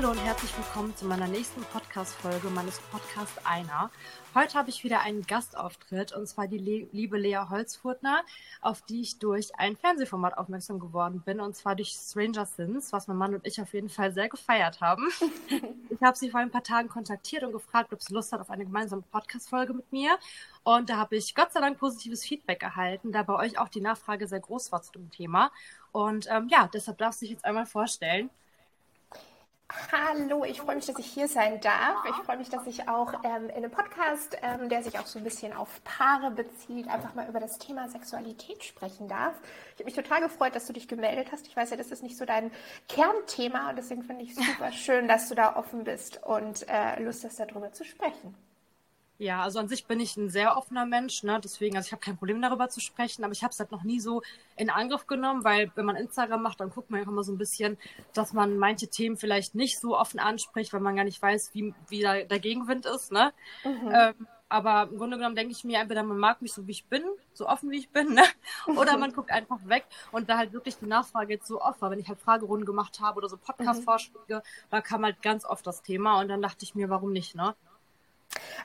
Hallo und herzlich willkommen zu meiner nächsten Podcast-Folge meines Podcasts Einer. Heute habe ich wieder einen Gastauftritt und zwar die Le liebe Lea Holzfurtner, auf die ich durch ein Fernsehformat aufmerksam geworden bin und zwar durch Stranger Things, was mein Mann und ich auf jeden Fall sehr gefeiert haben. ich habe sie vor ein paar Tagen kontaktiert und gefragt, ob sie Lust hat auf eine gemeinsame Podcast-Folge mit mir. Und da habe ich Gott sei Dank positives Feedback erhalten, da bei euch auch die Nachfrage sehr groß war zu dem Thema. Und ähm, ja, deshalb darfst du dich jetzt einmal vorstellen. Hallo, ich freue mich, dass ich hier sein darf. Ich freue mich, dass ich auch ähm, in einem Podcast, ähm, der sich auch so ein bisschen auf Paare bezieht, einfach mal über das Thema Sexualität sprechen darf. Ich habe mich total gefreut, dass du dich gemeldet hast. Ich weiß ja, das ist nicht so dein Kernthema und deswegen finde ich es super schön, dass du da offen bist und äh, Lust hast, darüber zu sprechen. Ja, also an sich bin ich ein sehr offener Mensch, ne? Deswegen, also ich habe kein Problem darüber zu sprechen, aber ich habe es halt noch nie so in Angriff genommen, weil wenn man Instagram macht, dann guckt man ja immer so ein bisschen, dass man manche Themen vielleicht nicht so offen anspricht, weil man gar nicht weiß, wie, wie da der Gegenwind ist, ne? Mhm. Ähm, aber im Grunde genommen denke ich mir, entweder man mag mich so, wie ich bin, so offen, wie ich bin, ne? oder man guckt einfach weg und da halt wirklich die Nachfrage jetzt so oft war. Wenn ich halt Fragerunden gemacht habe oder so Podcast-Vorschläge, mhm. da kam halt ganz oft das Thema und dann dachte ich mir, warum nicht, ne?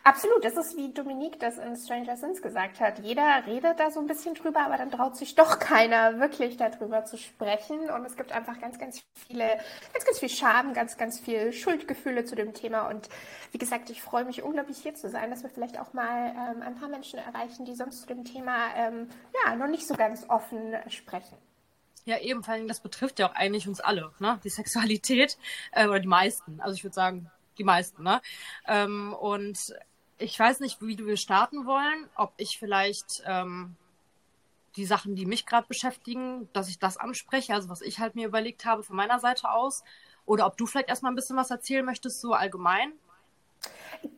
Absolut, das ist wie Dominique das in Stranger Things gesagt hat. Jeder redet da so ein bisschen drüber, aber dann traut sich doch keiner wirklich darüber zu sprechen. Und es gibt einfach ganz, ganz viele, ganz, ganz viel Scham, ganz, ganz viel Schuldgefühle zu dem Thema. Und wie gesagt, ich freue mich unglaublich hier zu sein, dass wir vielleicht auch mal ähm, ein paar Menschen erreichen, die sonst zu dem Thema ähm, ja noch nicht so ganz offen sprechen. Ja, eben, vor allem, das betrifft ja auch eigentlich uns alle, ne? Die Sexualität, äh, oder die meisten. Also ich würde sagen, die meisten, ne? Ähm, und ich weiß nicht, wie wir starten wollen, ob ich vielleicht ähm, die Sachen, die mich gerade beschäftigen, dass ich das anspreche, also was ich halt mir überlegt habe von meiner Seite aus, oder ob du vielleicht erstmal ein bisschen was erzählen möchtest, so allgemein.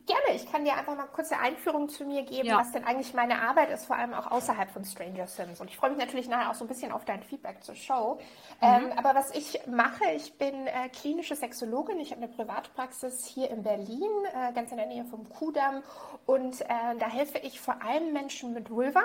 Gerne, ich kann dir einfach mal kurz eine Einführung zu mir geben, ja. was denn eigentlich meine Arbeit ist, vor allem auch außerhalb von Stranger Things. Und ich freue mich natürlich nachher auch so ein bisschen auf dein Feedback zur Show. Mhm. Ähm, aber was ich mache, ich bin äh, klinische Sexologin. Ich habe eine Privatpraxis hier in Berlin, äh, ganz in der Nähe vom Kudamm. Und äh, da helfe ich vor allem Menschen mit Vulva,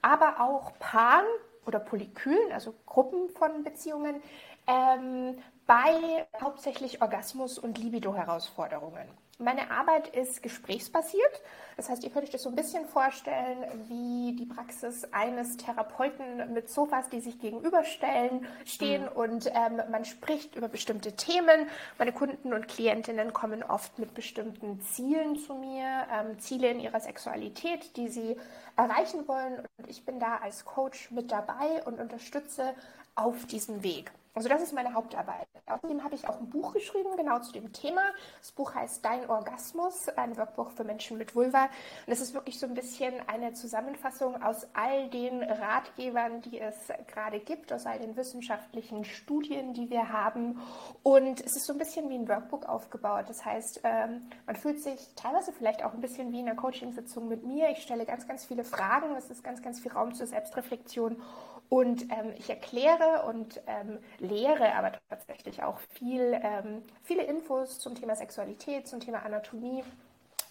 aber auch Paaren oder Polykülen, also Gruppen von Beziehungen, ähm, bei hauptsächlich Orgasmus- und Libido-Herausforderungen. Meine Arbeit ist gesprächsbasiert. Das heißt, ihr könnt euch das so ein bisschen vorstellen wie die Praxis eines Therapeuten mit Sofas, die sich gegenüberstellen, stehen mhm. und ähm, man spricht über bestimmte Themen. Meine Kunden und Klientinnen kommen oft mit bestimmten Zielen zu mir, ähm, Ziele in ihrer Sexualität, die sie erreichen wollen. Und ich bin da als Coach mit dabei und unterstütze auf diesem Weg. Also das ist meine Hauptarbeit. Außerdem habe ich auch ein Buch geschrieben, genau zu dem Thema. Das Buch heißt Dein Orgasmus, ein Workbuch für Menschen mit Vulva. Und es ist wirklich so ein bisschen eine Zusammenfassung aus all den Ratgebern, die es gerade gibt, aus all den wissenschaftlichen Studien, die wir haben. Und es ist so ein bisschen wie ein Workbook aufgebaut. Das heißt, ähm, man fühlt sich teilweise vielleicht auch ein bisschen wie in einer Coachingsitzung mit mir. Ich stelle ganz, ganz viele Fragen. Es ist ganz, ganz viel Raum zur Selbstreflexion. Und ähm, ich erkläre und ähm, lehre aber tatsächlich auch viel, ähm, viele Infos zum Thema Sexualität, zum Thema Anatomie,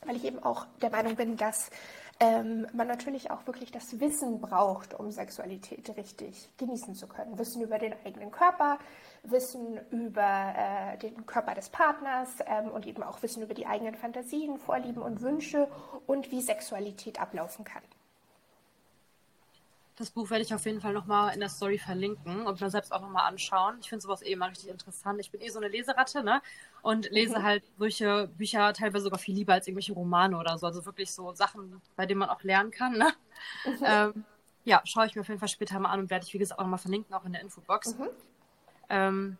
weil ich eben auch der Meinung bin, dass ähm, man natürlich auch wirklich das Wissen braucht, um Sexualität richtig genießen zu können. Wissen über den eigenen Körper, Wissen über äh, den Körper des Partners ähm, und eben auch Wissen über die eigenen Fantasien, Vorlieben und Wünsche und wie Sexualität ablaufen kann. Das Buch werde ich auf jeden Fall nochmal in der Story verlinken und mir selbst auch nochmal anschauen. Ich finde sowas eh immer richtig interessant. Ich bin eh so eine Leseratte, ne? Und lese mhm. halt solche Bücher teilweise sogar viel lieber als irgendwelche Romane oder so. Also wirklich so Sachen, bei denen man auch lernen kann, ne? Mhm. Ähm, ja, schaue ich mir auf jeden Fall später mal an und werde ich, wie gesagt, auch nochmal verlinken, auch in der Infobox. Mhm. Ähm,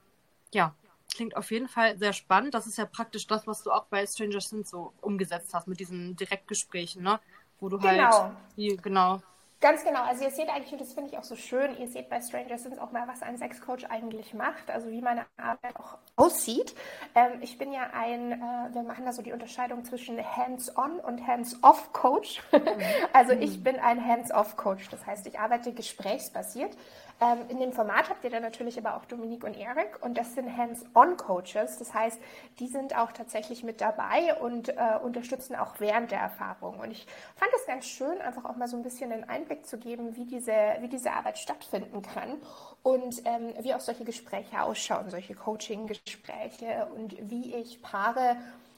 ja, klingt auf jeden Fall sehr spannend. Das ist ja praktisch das, was du auch bei Stranger Things so umgesetzt hast mit diesen Direktgesprächen, ne? Wo du halt genau. halt, die, genau, Ganz genau. Also ihr seht eigentlich, und das finde ich auch so schön, ihr seht bei Stranger Things auch mal, was ein Sexcoach eigentlich macht, also wie meine Arbeit auch aussieht. Ähm, ich bin ja ein, äh, wir machen da so die Unterscheidung zwischen Hands-on und Hands-off-Coach. also ich bin ein Hands-off-Coach. Das heißt, ich arbeite gesprächsbasiert. Ähm, in dem Format habt ihr dann natürlich aber auch Dominique und Erik und das sind Hands-on-Coaches. Das heißt, die sind auch tatsächlich mit dabei und äh, unterstützen auch während der Erfahrung. Und ich fand es ganz schön, einfach auch mal so ein bisschen einen Einblick Einblick zu geben, wie diese, wie diese Arbeit stattfinden kann und ähm, wie auch solche Gespräche ausschauen, solche Coaching-Gespräche und wie ich Paare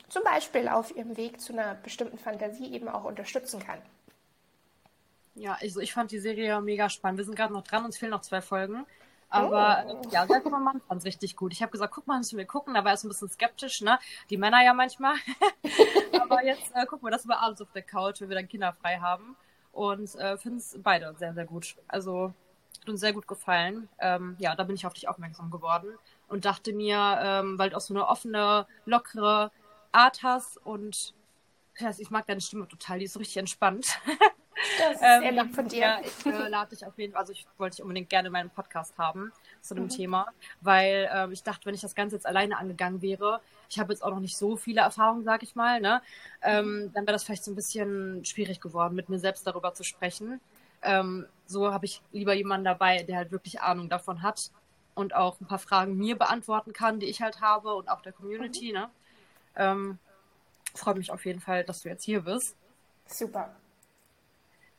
zum Beispiel auf ihrem Weg zu einer bestimmten Fantasie eben auch unterstützen kann. Ja, also ich fand die Serie mega spannend. Wir sind gerade noch dran, uns fehlen noch zwei Folgen. Aber oh. ja, mein Mann fand es richtig gut. Ich habe gesagt, guck mal, müssen wir gucken. Da war er so ein bisschen skeptisch, ne? Die Männer ja manchmal. Aber jetzt äh, gucken wir das über abends auf der Couch, wenn wir dann Kinder frei haben. Und äh, finden es beide sehr, sehr gut. Also hat uns sehr gut gefallen. Ähm, ja, da bin ich auf dich aufmerksam geworden und dachte mir, ähm, weil du auch so eine offene, lockere Art hast und ich mag deine Stimme total, die ist so richtig entspannt. Das ist ähm, sehr lieb von dir. Ja, ich äh, lade dich auf jeden Fall, also ich wollte dich unbedingt gerne in meinem Podcast haben zu dem mhm. Thema, weil äh, ich dachte, wenn ich das Ganze jetzt alleine angegangen wäre, ich habe jetzt auch noch nicht so viele Erfahrungen, sag ich mal, ne, ähm, mhm. dann wäre das vielleicht so ein bisschen schwierig geworden, mit mir selbst darüber zu sprechen. Ähm, so habe ich lieber jemanden dabei, der halt wirklich Ahnung davon hat und auch ein paar Fragen mir beantworten kann, die ich halt habe und auch der Community, mhm. ne. Ähm, freut mich auf jeden Fall, dass du jetzt hier bist. Super.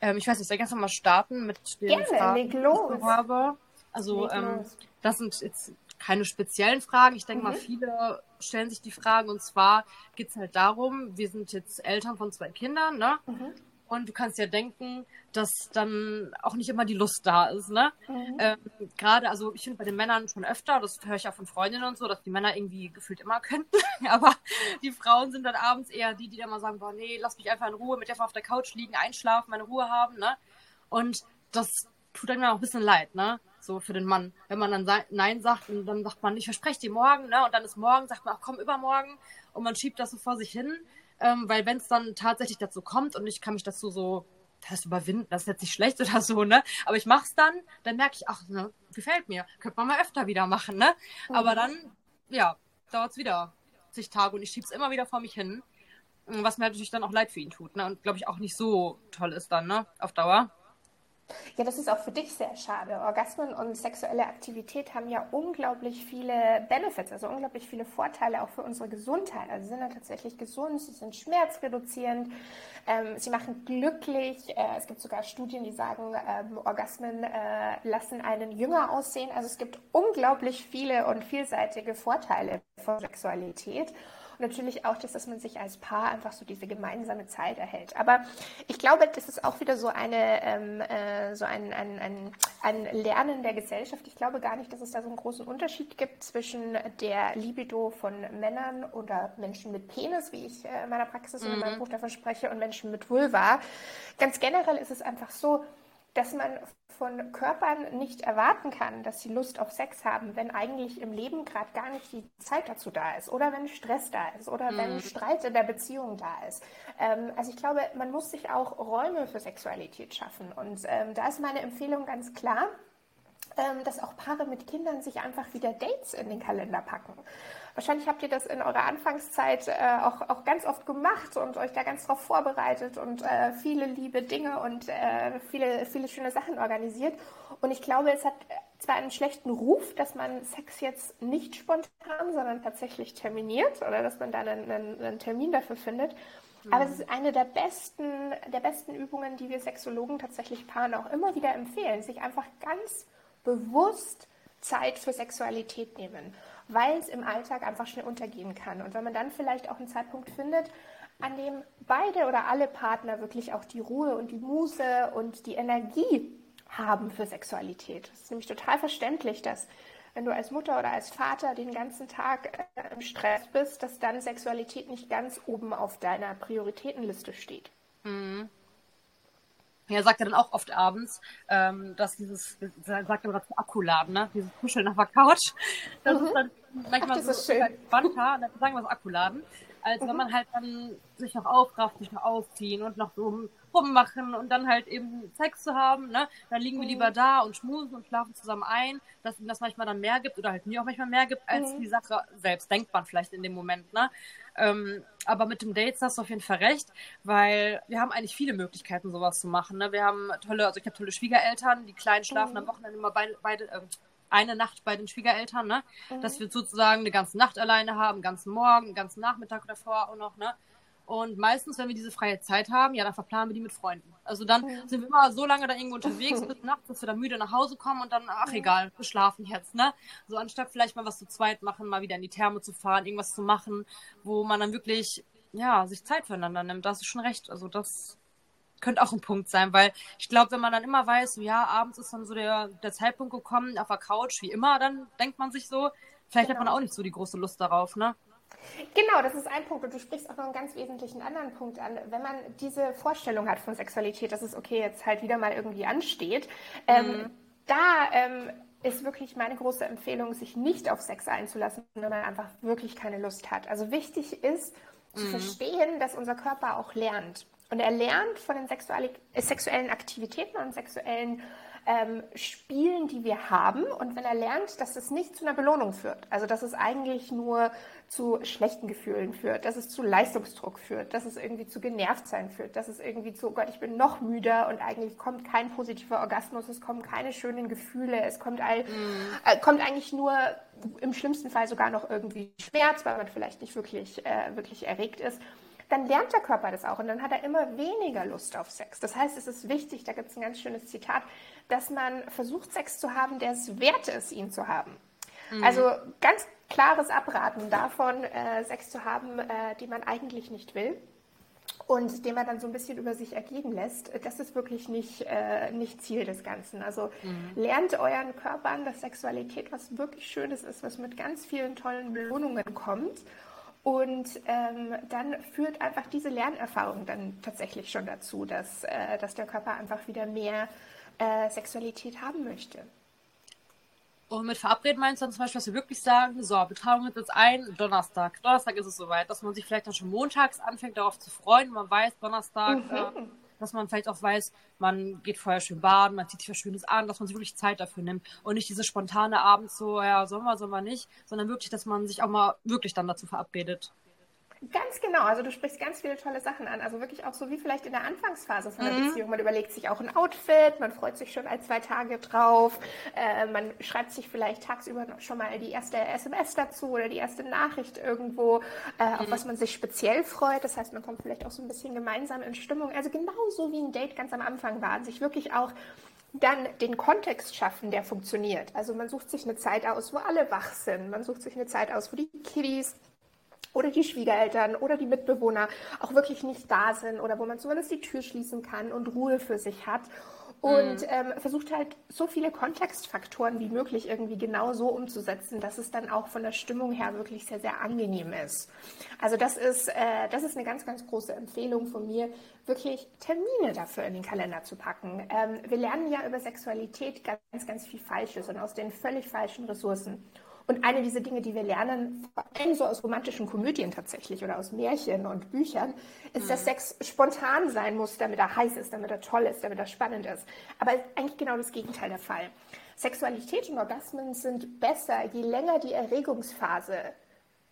Ähm, ich weiß nicht, soll ich ganz mal starten mit den Gerne, Fragen, leg los. die ich habe? Also, ähm, das sind jetzt keine speziellen Fragen. Ich denke mhm. mal, viele stellen sich die Fragen. Und zwar geht es halt darum, wir sind jetzt Eltern von zwei Kindern, ne? Mhm. Und du kannst ja denken, dass dann auch nicht immer die Lust da ist, ne? Mhm. Ähm, Gerade, also ich finde bei den Männern schon öfter, das höre ich auch von Freundinnen und so, dass die Männer irgendwie gefühlt immer könnten. Aber die Frauen sind dann abends eher die, die dann mal sagen, boah, nee, lass mich einfach in Ruhe, mit einfach auf der Couch liegen, einschlafen, meine Ruhe haben, ne? Und das tut einem auch ein bisschen leid, ne? So für den Mann. Wenn man dann Nein sagt und dann sagt man, ich verspreche dir morgen, ne? Und dann ist morgen, sagt man, ach komm, übermorgen. Und man schiebt das so vor sich hin ähm, weil wenn es dann tatsächlich dazu kommt und ich kann mich dazu so das überwinden, das ist jetzt nicht schlecht oder so, ne? Aber ich mach's dann, dann merke ich, ach, ne, gefällt mir. Könnte man mal öfter wieder machen, ne? Mhm. Aber dann, ja, dauert's wieder zig Tage und ich schieb's immer wieder vor mich hin. Was mir natürlich dann auch leid für ihn tut, ne? Und glaube ich auch nicht so toll ist dann, ne? Auf Dauer. Ja, das ist auch für dich sehr schade. Orgasmen und sexuelle Aktivität haben ja unglaublich viele Benefits, also unglaublich viele Vorteile auch für unsere Gesundheit. Also sie sind dann tatsächlich gesund, sie sind schmerzreduzierend, ähm, sie machen glücklich. Äh, es gibt sogar Studien, die sagen, ähm, Orgasmen äh, lassen einen jünger aussehen. Also es gibt unglaublich viele und vielseitige Vorteile von Sexualität. Und natürlich auch das, dass man sich als Paar einfach so diese gemeinsame Zeit erhält. Aber ich glaube, das ist auch wieder so eine ähm, äh, so ein, ein, ein, ein Lernen der Gesellschaft. Ich glaube gar nicht, dass es da so einen großen Unterschied gibt zwischen der Libido von Männern oder Menschen mit Penis, wie ich äh, in meiner Praxis mhm. und in meinem mhm. Buch davon spreche, und Menschen mit Vulva. Ganz generell ist es einfach so, dass man von Körpern nicht erwarten kann, dass sie Lust auf Sex haben, wenn eigentlich im Leben gerade gar nicht die Zeit dazu da ist oder wenn Stress da ist oder mhm. wenn Streit in der Beziehung da ist. Ähm, also ich glaube, man muss sich auch Räume für Sexualität schaffen und ähm, da ist meine Empfehlung ganz klar, ähm, dass auch Paare mit Kindern sich einfach wieder Dates in den Kalender packen. Wahrscheinlich habt ihr das in eurer Anfangszeit äh, auch, auch ganz oft gemacht und euch da ganz drauf vorbereitet und äh, viele liebe Dinge und äh, viele, viele schöne Sachen organisiert. Und ich glaube, es hat zwar einen schlechten Ruf, dass man Sex jetzt nicht spontan, sondern tatsächlich terminiert oder dass man da einen, einen, einen Termin dafür findet. Aber es ist eine der besten, der besten Übungen, die wir Sexologen tatsächlich Paaren auch immer wieder empfehlen, sich einfach ganz bewusst Zeit für Sexualität nehmen weil es im Alltag einfach schnell untergehen kann. Und wenn man dann vielleicht auch einen Zeitpunkt findet, an dem beide oder alle Partner wirklich auch die Ruhe und die Muße und die Energie haben für Sexualität. Es ist nämlich total verständlich, dass wenn du als Mutter oder als Vater den ganzen Tag äh, im Stress bist, dass dann Sexualität nicht ganz oben auf deiner Prioritätenliste steht. Mhm. Er sagt ja dann auch oft abends, ähm, dass dieses, sagt er dazu Akkuladen, ne? Dieses Kuscheln auf der Couch. Das mhm. ist dann manchmal Ach, so entspannter, dann sagen wir so Akkuladen, als mhm. wenn man halt dann sich noch aufrafft, sich noch ausziehen und noch so rummachen und dann halt eben Sex zu haben, ne? Dann liegen wir lieber mhm. da und schmusen und schlafen zusammen ein, dass ihm das manchmal dann mehr gibt oder halt mir auch manchmal mehr gibt, als mhm. die Sache selbst, denkt man vielleicht in dem Moment, ne? Ähm, aber mit dem Dates hast du auf jeden Fall recht, weil wir haben eigentlich viele Möglichkeiten, sowas zu machen. Ne? Wir haben tolle, also ich habe tolle Schwiegereltern, die Kleinen schlafen mhm. am Wochenende immer beide, beide äh, eine Nacht bei den Schwiegereltern, ne? Mhm. Dass wir sozusagen eine ganze Nacht alleine haben, einen ganzen Morgen, einen ganzen Nachmittag davor auch noch, ne? Und meistens, wenn wir diese freie Zeit haben, ja, dann verplanen wir die mit Freunden. Also dann mhm. sind wir immer so lange da irgendwo unterwegs bis nachts, dass wir dann müde nach Hause kommen und dann, ach egal, wir schlafen jetzt, ne? So anstatt vielleicht mal was zu zweit machen, mal wieder in die Therme zu fahren, irgendwas zu machen, wo man dann wirklich, ja, sich Zeit füreinander nimmt. Da hast du schon recht. Also das könnte auch ein Punkt sein, weil ich glaube, wenn man dann immer weiß, so, ja, abends ist dann so der, der Zeitpunkt gekommen, auf der Couch, wie immer, dann denkt man sich so, vielleicht genau. hat man auch nicht so die große Lust darauf, ne? Genau, das ist ein Punkt. Und du sprichst auch noch einen ganz wesentlichen anderen Punkt an. Wenn man diese Vorstellung hat von Sexualität, dass es okay jetzt halt wieder mal irgendwie ansteht, ähm, mhm. ähm, da ähm, ist wirklich meine große Empfehlung, sich nicht auf Sex einzulassen, wenn man einfach wirklich keine Lust hat. Also wichtig ist zu mhm. verstehen, dass unser Körper auch lernt. Und er lernt von den sexuellen Aktivitäten und sexuellen ähm, Spielen, die wir haben. Und wenn er lernt, dass es nicht zu einer Belohnung führt, also dass es eigentlich nur zu schlechten Gefühlen führt, dass es zu Leistungsdruck führt, dass es irgendwie zu Genervtsein führt, dass es irgendwie zu, oh Gott, ich bin noch müder und eigentlich kommt kein positiver Orgasmus, es kommen keine schönen Gefühle, es kommt, all, mm. äh, kommt eigentlich nur im schlimmsten Fall sogar noch irgendwie Schmerz, weil man vielleicht nicht wirklich, äh, wirklich erregt ist dann lernt der Körper das auch und dann hat er immer weniger Lust auf Sex. Das heißt, es ist wichtig, da gibt es ein ganz schönes Zitat, dass man versucht, Sex zu haben, der es wert ist, ihn zu haben. Mhm. Also ganz klares Abraten davon, äh, Sex zu haben, äh, die man eigentlich nicht will und den man dann so ein bisschen über sich ergehen lässt, das ist wirklich nicht, äh, nicht Ziel des Ganzen. Also mhm. lernt euren Körper an, dass Sexualität was wirklich Schönes ist, was mit ganz vielen tollen Belohnungen kommt. Und ähm, dann führt einfach diese Lernerfahrung dann tatsächlich schon dazu, dass, äh, dass der Körper einfach wieder mehr äh, Sexualität haben möchte. Und mit Verabreden meinst du dann zum Beispiel, dass wir wirklich sagen, so, wir tragen uns jetzt ein, Donnerstag. Donnerstag ist es soweit, dass man sich vielleicht dann schon montags anfängt, darauf zu freuen. Man weiß, Donnerstag, mhm. äh, dass man vielleicht auch weiß, man geht vorher schön baden, man zieht sich was Schönes an, dass man sich wirklich Zeit dafür nimmt. Und nicht diese spontane Abend so, ja, sollen wir, sollen wir nicht, sondern wirklich, dass man sich auch mal wirklich dann dazu verabredet. Ganz genau, also du sprichst ganz viele tolle Sachen an. Also wirklich auch so wie vielleicht in der Anfangsphase von einer mhm. Beziehung. Man überlegt sich auch ein Outfit, man freut sich schon ein, zwei Tage drauf, äh, man schreibt sich vielleicht tagsüber schon mal die erste SMS dazu oder die erste Nachricht irgendwo, äh, mhm. auf was man sich speziell freut. Das heißt, man kommt vielleicht auch so ein bisschen gemeinsam in Stimmung. Also genauso wie ein Date ganz am Anfang war, sich wirklich auch dann den Kontext schaffen, der funktioniert. Also man sucht sich eine Zeit aus, wo alle wach sind. Man sucht sich eine Zeit aus, wo die Kiddies oder die Schwiegereltern oder die Mitbewohner auch wirklich nicht da sind oder wo man zumindest die Tür schließen kann und Ruhe für sich hat. Und mhm. ähm, versucht halt so viele Kontextfaktoren wie möglich irgendwie genau so umzusetzen, dass es dann auch von der Stimmung her wirklich sehr, sehr angenehm ist. Also das ist, äh, das ist eine ganz, ganz große Empfehlung von mir, wirklich Termine dafür in den Kalender zu packen. Ähm, wir lernen ja über Sexualität ganz, ganz viel Falsches und aus den völlig falschen Ressourcen. Und eine dieser Dinge, die wir lernen, vor allem so aus romantischen Komödien tatsächlich oder aus Märchen und Büchern, ist, mhm. dass Sex spontan sein muss, damit er heiß ist, damit er toll ist, damit er spannend ist. Aber eigentlich genau das Gegenteil der Fall. Sexualität und Orgasmen sind besser, je länger die Erregungsphase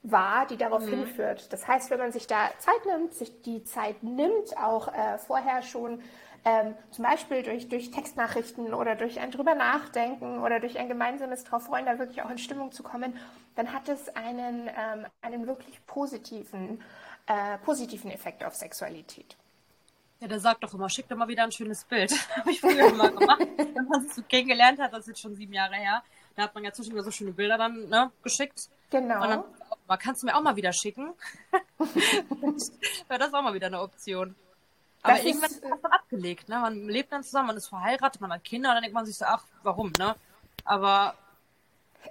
war, die darauf mhm. hinführt. Das heißt, wenn man sich da Zeit nimmt, sich die Zeit nimmt, auch äh, vorher schon ähm, zum Beispiel durch, durch Textnachrichten oder durch ein drüber nachdenken oder durch ein gemeinsames drauf freuen, da wirklich auch in Stimmung zu kommen, dann hat es einen, ähm, einen wirklich positiven, äh, positiven Effekt auf Sexualität. Ja, der sagt doch immer, schick doch mal wieder ein schönes Bild. Habe ich früher immer gemacht. Wenn man sich so kennengelernt hat, das ist jetzt schon sieben Jahre her, da hat man ja zwischendurch so schöne Bilder dann ne, geschickt. Genau. Und dann, oh, kannst du mir auch mal wieder schicken? Wäre das auch mal wieder eine Option. Aber das irgendwann ist das dann abgelegt, ne? Man lebt dann zusammen, man ist verheiratet, man hat Kinder und dann denkt man sich so, ach, warum, ne? Aber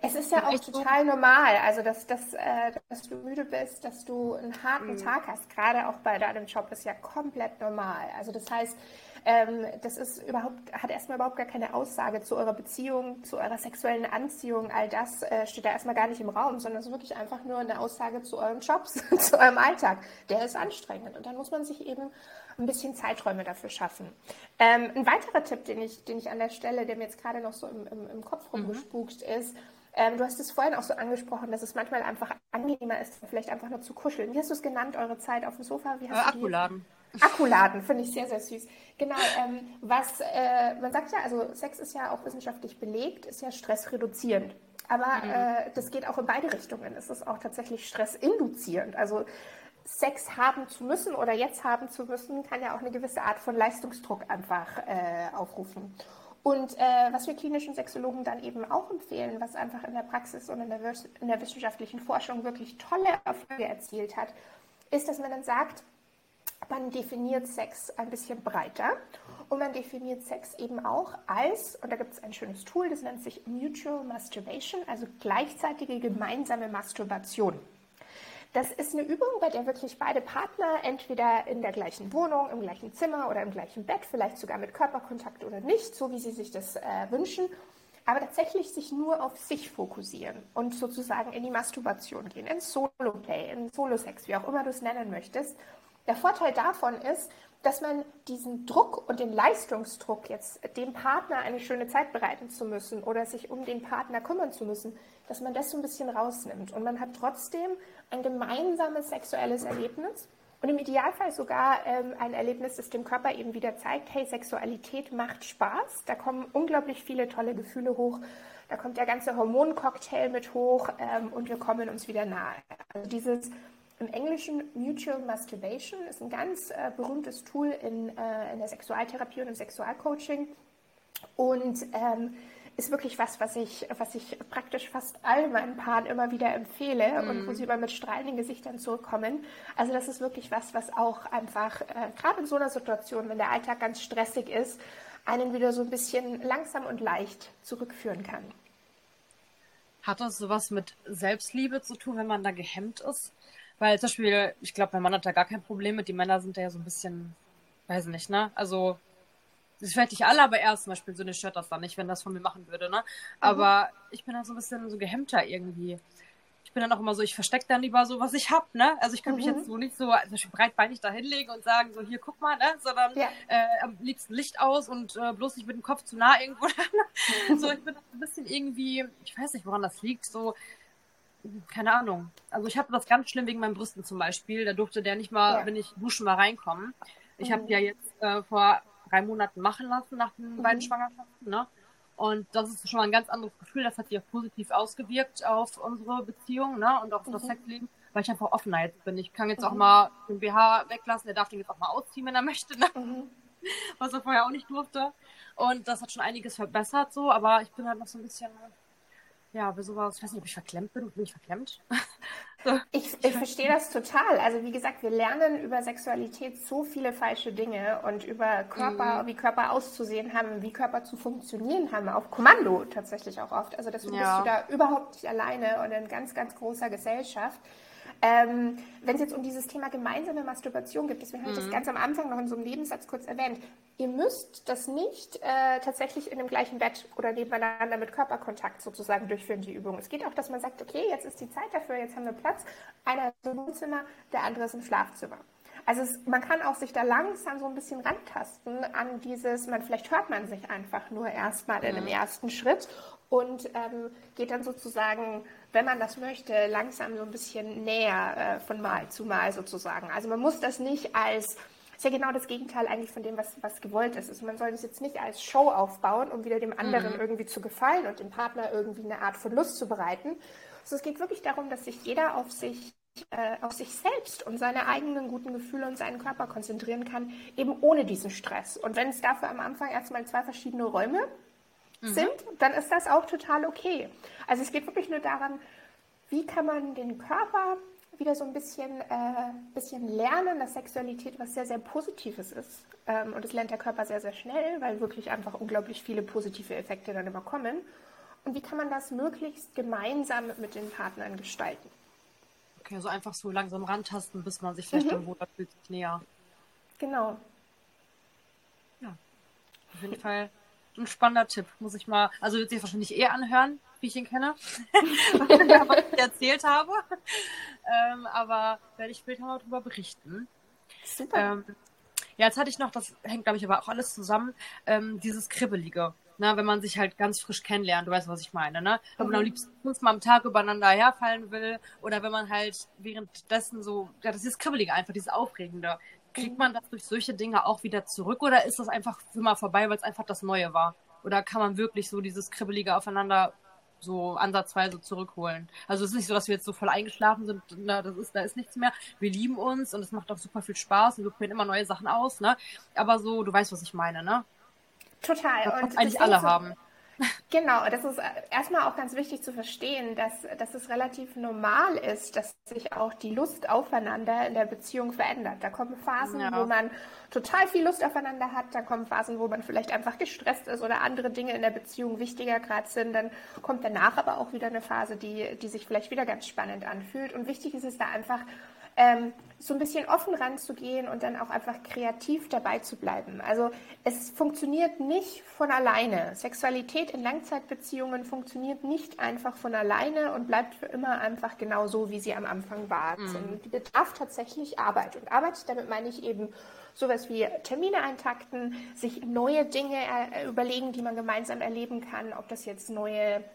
es ist ja auch total normal, also dass, dass, äh, dass du müde bist, dass du einen harten mhm. Tag hast, gerade auch bei deinem Job ist ja komplett normal. Also das heißt, ähm, das ist überhaupt, hat erstmal überhaupt gar keine Aussage zu eurer Beziehung, zu eurer sexuellen Anziehung. All das äh, steht da erstmal gar nicht im Raum, sondern es ist wirklich einfach nur eine Aussage zu euren Jobs, zu eurem Alltag. Der ist anstrengend. Und dann muss man sich eben ein bisschen Zeiträume dafür schaffen. Ähm, ein weiterer Tipp, den ich, den ich an der Stelle, der mir jetzt gerade noch so im, im, im Kopf mhm. rumgespukt mhm. ist, ähm, du hast es vorhin auch so angesprochen, dass es manchmal einfach angenehmer ist, vielleicht einfach nur zu kuscheln. Wie hast du es genannt, eure Zeit auf dem Sofa? Wie hast äh, Akkuladen. Akkuladen, finde ich sehr, sehr süß. Genau, ähm, was, äh, man sagt ja, also Sex ist ja auch wissenschaftlich belegt, ist ja stressreduzierend. Aber mhm. äh, das geht auch in beide Richtungen. Es ist auch tatsächlich stressinduzierend. Also Sex haben zu müssen oder jetzt haben zu müssen, kann ja auch eine gewisse Art von Leistungsdruck einfach äh, aufrufen. Und äh, was wir klinischen Sexologen dann eben auch empfehlen, was einfach in der Praxis und in der, in der wissenschaftlichen Forschung wirklich tolle Erfolge erzielt hat, ist, dass man dann sagt, man definiert Sex ein bisschen breiter und man definiert Sex eben auch als, und da gibt es ein schönes Tool, das nennt sich Mutual Masturbation, also gleichzeitige gemeinsame Masturbation. Das ist eine Übung, bei der wirklich beide Partner entweder in der gleichen Wohnung, im gleichen Zimmer oder im gleichen Bett, vielleicht sogar mit Körperkontakt oder nicht, so wie sie sich das äh, wünschen, aber tatsächlich sich nur auf sich fokussieren und sozusagen in die Masturbation gehen, in Solo-Play, in Solo-Sex, wie auch immer du es nennen möchtest. Der Vorteil davon ist, dass man diesen Druck und den Leistungsdruck, jetzt dem Partner eine schöne Zeit bereiten zu müssen oder sich um den Partner kümmern zu müssen, dass man das so ein bisschen rausnimmt. Und man hat trotzdem ein gemeinsames sexuelles Erlebnis und im Idealfall sogar ähm, ein Erlebnis, das dem Körper eben wieder zeigt, hey, Sexualität macht Spaß, da kommen unglaublich viele tolle Gefühle hoch, da kommt der ganze Hormoncocktail mit hoch ähm, und wir kommen uns wieder nahe. Also dieses im Englischen Mutual Masturbation ist ein ganz äh, berühmtes Tool in, äh, in, der Sexualtherapie und im Sexualcoaching und ähm, ist wirklich was, was ich, was ich praktisch fast all meinen Paaren immer wieder empfehle mm. und wo sie immer mit strahlenden Gesichtern zurückkommen. Also das ist wirklich was, was auch einfach äh, gerade in so einer Situation, wenn der Alltag ganz stressig ist, einen wieder so ein bisschen langsam und leicht zurückführen kann. Hat das sowas mit Selbstliebe zu tun, wenn man da gehemmt ist? Weil zum Beispiel, ich glaube, mein Mann hat da gar kein Problem mit. Die Männer sind da ja so ein bisschen, weiß nicht, ne? Also, das ist vielleicht nicht alle, aber er zum Beispiel, so eine stört das dann nicht, wenn das von mir machen würde, ne? Aber mhm. ich bin dann so ein bisschen so gehemmter irgendwie. Ich bin dann auch immer so, ich verstecke dann lieber so, was ich hab, ne? Also ich kann mhm. mich jetzt so nicht so zum Beispiel breitbeinig da hinlegen und sagen, so hier, guck mal, ne? Sondern ja. äh, am liebsten Licht aus und äh, bloß nicht mit dem Kopf zu nah irgendwo. so, ich bin ein bisschen irgendwie, ich weiß nicht, woran das liegt, so keine Ahnung. Also ich hatte das ganz schlimm wegen meinen Brüsten zum Beispiel. Da durfte der nicht mal, ja. wenn ich duschen mal reinkommen. Ich mhm. habe ja jetzt äh, vor drei Monaten machen lassen nach den mhm. beiden Schwangerschaften. Ne? Und das ist schon mal ein ganz anderes Gefühl. Das hat sich auch positiv ausgewirkt auf unsere Beziehung ne? und auf mhm. das Sexleben, weil ich einfach offener jetzt bin. Ich kann jetzt auch mhm. mal den BH weglassen. Der darf den jetzt auch mal ausziehen, wenn er möchte. Ne? Mhm. Was er vorher auch nicht durfte. Und das hat schon einiges verbessert so, aber ich bin halt noch so ein bisschen ja, aber sowas, ich weiß nicht, ob ich verklemmt bin. Bin ich verklemmt? so. Ich, ich verstehe das total. Also wie gesagt, wir lernen über Sexualität so viele falsche Dinge und über Körper, mhm. wie Körper auszusehen haben, wie Körper zu funktionieren haben, auf Kommando tatsächlich auch oft. Also deswegen ja. bist du da überhaupt nicht alleine und in ganz, ganz großer Gesellschaft. Ähm, Wenn es jetzt um dieses Thema gemeinsame Masturbation geht, deswegen habe ich das mhm. ganz am Anfang noch in so einem Nebensatz kurz erwähnt, ihr müsst das nicht äh, tatsächlich in dem gleichen Bett oder nebeneinander mit Körperkontakt sozusagen durchführen, die Übung. Es geht auch, dass man sagt, okay, jetzt ist die Zeit dafür, jetzt haben wir Platz. Einer ist im Wohnzimmer, der andere ist im Schlafzimmer. Also es, man kann auch sich da langsam so ein bisschen rantasten an dieses, man vielleicht hört man sich einfach nur erstmal mhm. in einem ersten Schritt und ähm, geht dann sozusagen, wenn man das möchte, langsam so ein bisschen näher äh, von Mal zu Mal sozusagen. Also man muss das nicht als ist ja genau das Gegenteil eigentlich von dem, was, was gewollt ist. Also man soll das jetzt nicht als Show aufbauen, um wieder dem anderen mhm. irgendwie zu gefallen und dem Partner irgendwie eine Art von Lust zu bereiten. Also es geht wirklich darum, dass sich jeder auf sich äh, auf sich selbst und seine eigenen guten Gefühle und seinen Körper konzentrieren kann, eben ohne diesen Stress. Und wenn es dafür am Anfang erstmal zwei verschiedene Räume mhm. sind, dann ist das auch total okay. Also es geht wirklich nur daran, wie kann man den Körper wieder so ein bisschen, äh, bisschen lernen, dass Sexualität was sehr, sehr Positives ist. Ähm, und das lernt der Körper sehr, sehr schnell, weil wirklich einfach unglaublich viele positive Effekte dann immer kommen. Und wie kann man das möglichst gemeinsam mit den Partnern gestalten? Okay, so einfach so langsam rantasten, bis man sich vielleicht mhm. dann wohler fühlt, näher. Genau. Ja, auf jeden Fall ein spannender Tipp, muss ich mal, also wird sich wahrscheinlich eher anhören, wie ich ihn kenne, was ich erzählt habe. Ähm, aber werde ich später mal darüber berichten. Super. Ähm, ja, jetzt hatte ich noch, das hängt, glaube ich, aber auch alles zusammen, ähm, dieses Kribbelige. Ne, wenn man sich halt ganz frisch kennenlernt, du weißt, was ich meine, ne? Wenn man am mhm. liebsten fünfmal am Tag übereinander herfallen will oder wenn man halt währenddessen so, ja, das ist Kribbelige einfach, dieses Aufregende. Kriegt man das durch solche Dinge auch wieder zurück oder ist das einfach immer vorbei, weil es einfach das Neue war? Oder kann man wirklich so dieses Kribbelige aufeinander so ansatzweise zurückholen. Also es ist nicht so, dass wir jetzt so voll eingeschlafen sind, na, das ist, da ist nichts mehr. Wir lieben uns und es macht auch super viel Spaß und wir probieren immer neue Sachen aus, ne? Aber so, du weißt, was ich meine, ne? Total. Das und eigentlich alle so, haben. Genau, das ist erstmal auch ganz wichtig zu verstehen, dass, dass es relativ normal ist, dass sich auch die Lust aufeinander in der Beziehung verändert. Da kommen Phasen, ja. wo man total viel Lust aufeinander hat, da kommen Phasen, wo man vielleicht einfach gestresst ist oder andere Dinge in der Beziehung wichtiger gerade sind. Dann kommt danach aber auch wieder eine Phase, die, die sich vielleicht wieder ganz spannend anfühlt. Und wichtig ist es da einfach, ähm, so ein bisschen offen ranzugehen und dann auch einfach kreativ dabei zu bleiben. Also es funktioniert nicht von alleine. Sexualität in Langzeitbeziehungen funktioniert nicht einfach von alleine und bleibt für immer einfach genau so, wie sie am Anfang war. Mhm. Die bedarf tatsächlich Arbeit. Und Arbeit, damit meine ich eben sowas wie Termine eintakten, sich neue Dinge äh, überlegen, die man gemeinsam erleben kann, ob das jetzt neue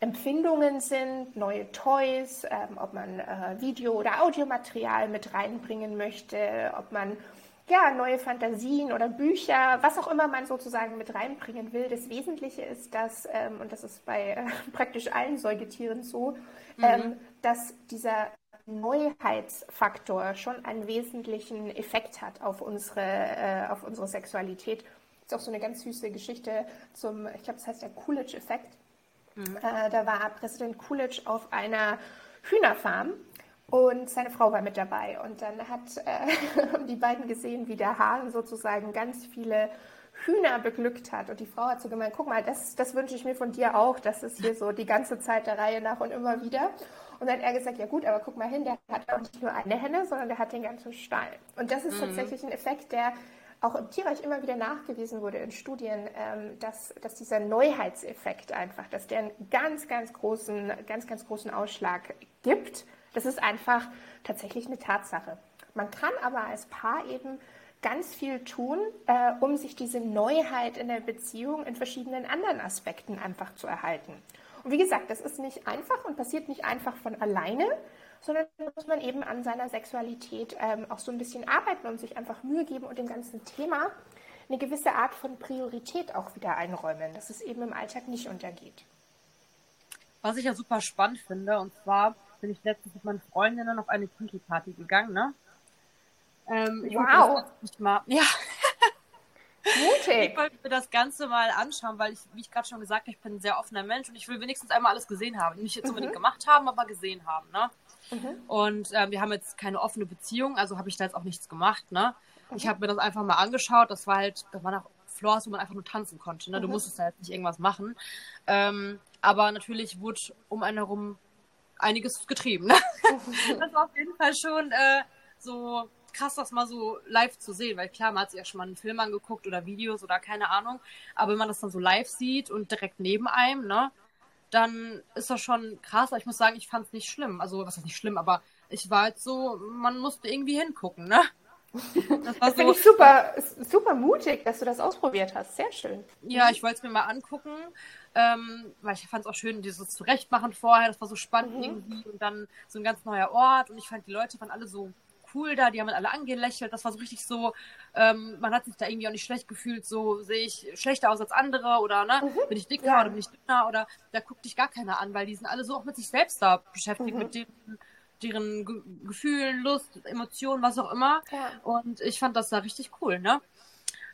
Empfindungen sind, neue Toys, ähm, ob man äh, Video- oder Audiomaterial mit reinbringen möchte, ob man ja, neue Fantasien oder Bücher, was auch immer man sozusagen mit reinbringen will. Das Wesentliche ist, dass, ähm, und das ist bei äh, praktisch allen Säugetieren so, mhm. ähm, dass dieser Neuheitsfaktor schon einen wesentlichen Effekt hat auf unsere, äh, auf unsere Sexualität. Das ist auch so eine ganz süße Geschichte zum, ich glaube, das heißt der Coolidge-Effekt. Mhm. Äh, da war Präsident Coolidge auf einer Hühnerfarm und seine Frau war mit dabei. Und dann hat äh, die beiden gesehen, wie der Hahn sozusagen ganz viele Hühner beglückt hat. Und die Frau hat so gemeint, guck mal, das, das wünsche ich mir von dir auch. Das ist hier so die ganze Zeit der Reihe nach und immer wieder. Und dann hat er gesagt, ja gut, aber guck mal hin, der hat auch nicht nur eine Henne, sondern der hat den ganzen Stall. Und das ist mhm. tatsächlich ein Effekt, der auch im Tierreich immer wieder nachgewiesen wurde in Studien, ähm, dass, dass dieser Neuheitseffekt einfach, dass der einen ganz, ganz großen, ganz, ganz großen Ausschlag gibt. Das ist einfach tatsächlich eine Tatsache. Man kann aber als Paar eben ganz viel tun, äh, um sich diese Neuheit in der Beziehung in verschiedenen anderen Aspekten einfach zu erhalten. Und wie gesagt, das ist nicht einfach und passiert nicht einfach von alleine, sondern muss man eben an seiner Sexualität ähm, auch so ein bisschen arbeiten und sich einfach Mühe geben und dem ganzen Thema eine gewisse Art von Priorität auch wieder einräumen, dass es eben im Alltag nicht untergeht. Was ich ja super spannend finde, und zwar bin ich letztens mit meinen Freundinnen auf eine Kinky-Party gegangen, ne? Ähm, ich wow. Das mal, ja. Mutig. Ich wollte mir das Ganze mal anschauen, weil ich, wie ich gerade schon gesagt habe, ich bin ein sehr offener Mensch und ich will wenigstens einmal alles gesehen haben. Nicht jetzt mhm. unbedingt gemacht haben, aber gesehen haben, ne? Mhm. Und äh, wir haben jetzt keine offene Beziehung, also habe ich da jetzt auch nichts gemacht. Ne? Mhm. Ich habe mir das einfach mal angeschaut. Das war halt, da waren auch Floors, wo man einfach nur tanzen konnte. Ne? Du mhm. musstest da jetzt nicht irgendwas machen. Ähm, aber natürlich wurde um einen herum einiges getrieben. Ne? das war auf jeden Fall schon äh, so krass, das mal so live zu sehen, weil klar, man hat sich ja schon mal einen Film angeguckt oder Videos oder keine Ahnung, aber wenn man das dann so live sieht und direkt neben einem, ne, dann ist das schon krass. Aber ich muss sagen, ich fand es nicht schlimm. Also, was ist nicht schlimm, aber ich war jetzt so, man musste irgendwie hingucken, ne? Das, das so, finde ich super, super mutig, dass du das ausprobiert hast. Sehr schön. Ja, ich wollte es mir mal angucken, ähm, weil ich fand es auch schön, dieses Zurechtmachen vorher. Das war so spannend mhm. irgendwie und dann so ein ganz neuer Ort und ich fand die Leute waren alle so cool da, die haben alle angelächelt. Das war so richtig so, ähm, man hat sich da irgendwie auch nicht schlecht gefühlt, so sehe ich schlechter aus als andere oder ne, mhm. bin ich dicker ja. oder bin ich dünner oder da guckt dich gar keiner an, weil die sind alle so auch mit sich selbst da beschäftigt, mhm. mit denen deren Ge Gefühlen, Lust, Emotionen, was auch immer. Ja. Und ich fand das da richtig cool, ne?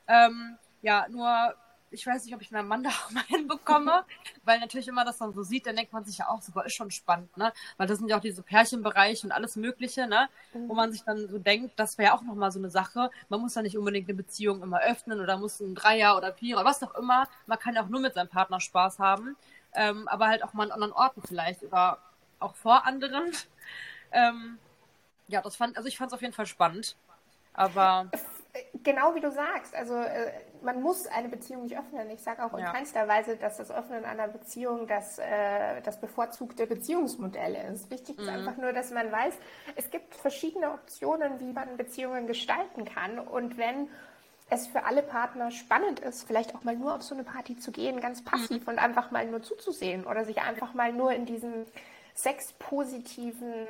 Ähm, ja, nur ich weiß nicht, ob ich meinen Mann da auch mal hinbekomme, weil natürlich immer das dann so sieht, dann denkt man sich ja auch, super, ist schon spannend, ne? Weil das sind ja auch diese Pärchenbereiche und alles Mögliche, ne? Mhm. Wo man sich dann so denkt, das wäre ja auch nochmal so eine Sache. Man muss ja nicht unbedingt eine Beziehung immer öffnen oder muss ein Dreier oder Vierer oder was auch immer. Man kann ja auch nur mit seinem Partner Spaß haben, ähm, aber halt auch mal an anderen Orten vielleicht oder auch vor anderen. Ähm, ja, das fand, also ich fand es auf jeden Fall spannend. Aber genau wie du sagst, also äh, man muss eine Beziehung nicht öffnen. Ich sage auch in ja. keinster Weise, dass das Öffnen einer Beziehung das, äh, das bevorzugte Beziehungsmodell ist. Wichtig ist mhm. einfach nur, dass man weiß, es gibt verschiedene Optionen, wie man Beziehungen gestalten kann. Und wenn es für alle Partner spannend ist, vielleicht auch mal nur auf so eine Party zu gehen, ganz passiv mhm. und einfach mal nur zuzusehen oder sich einfach mal nur in diesen sexpositiven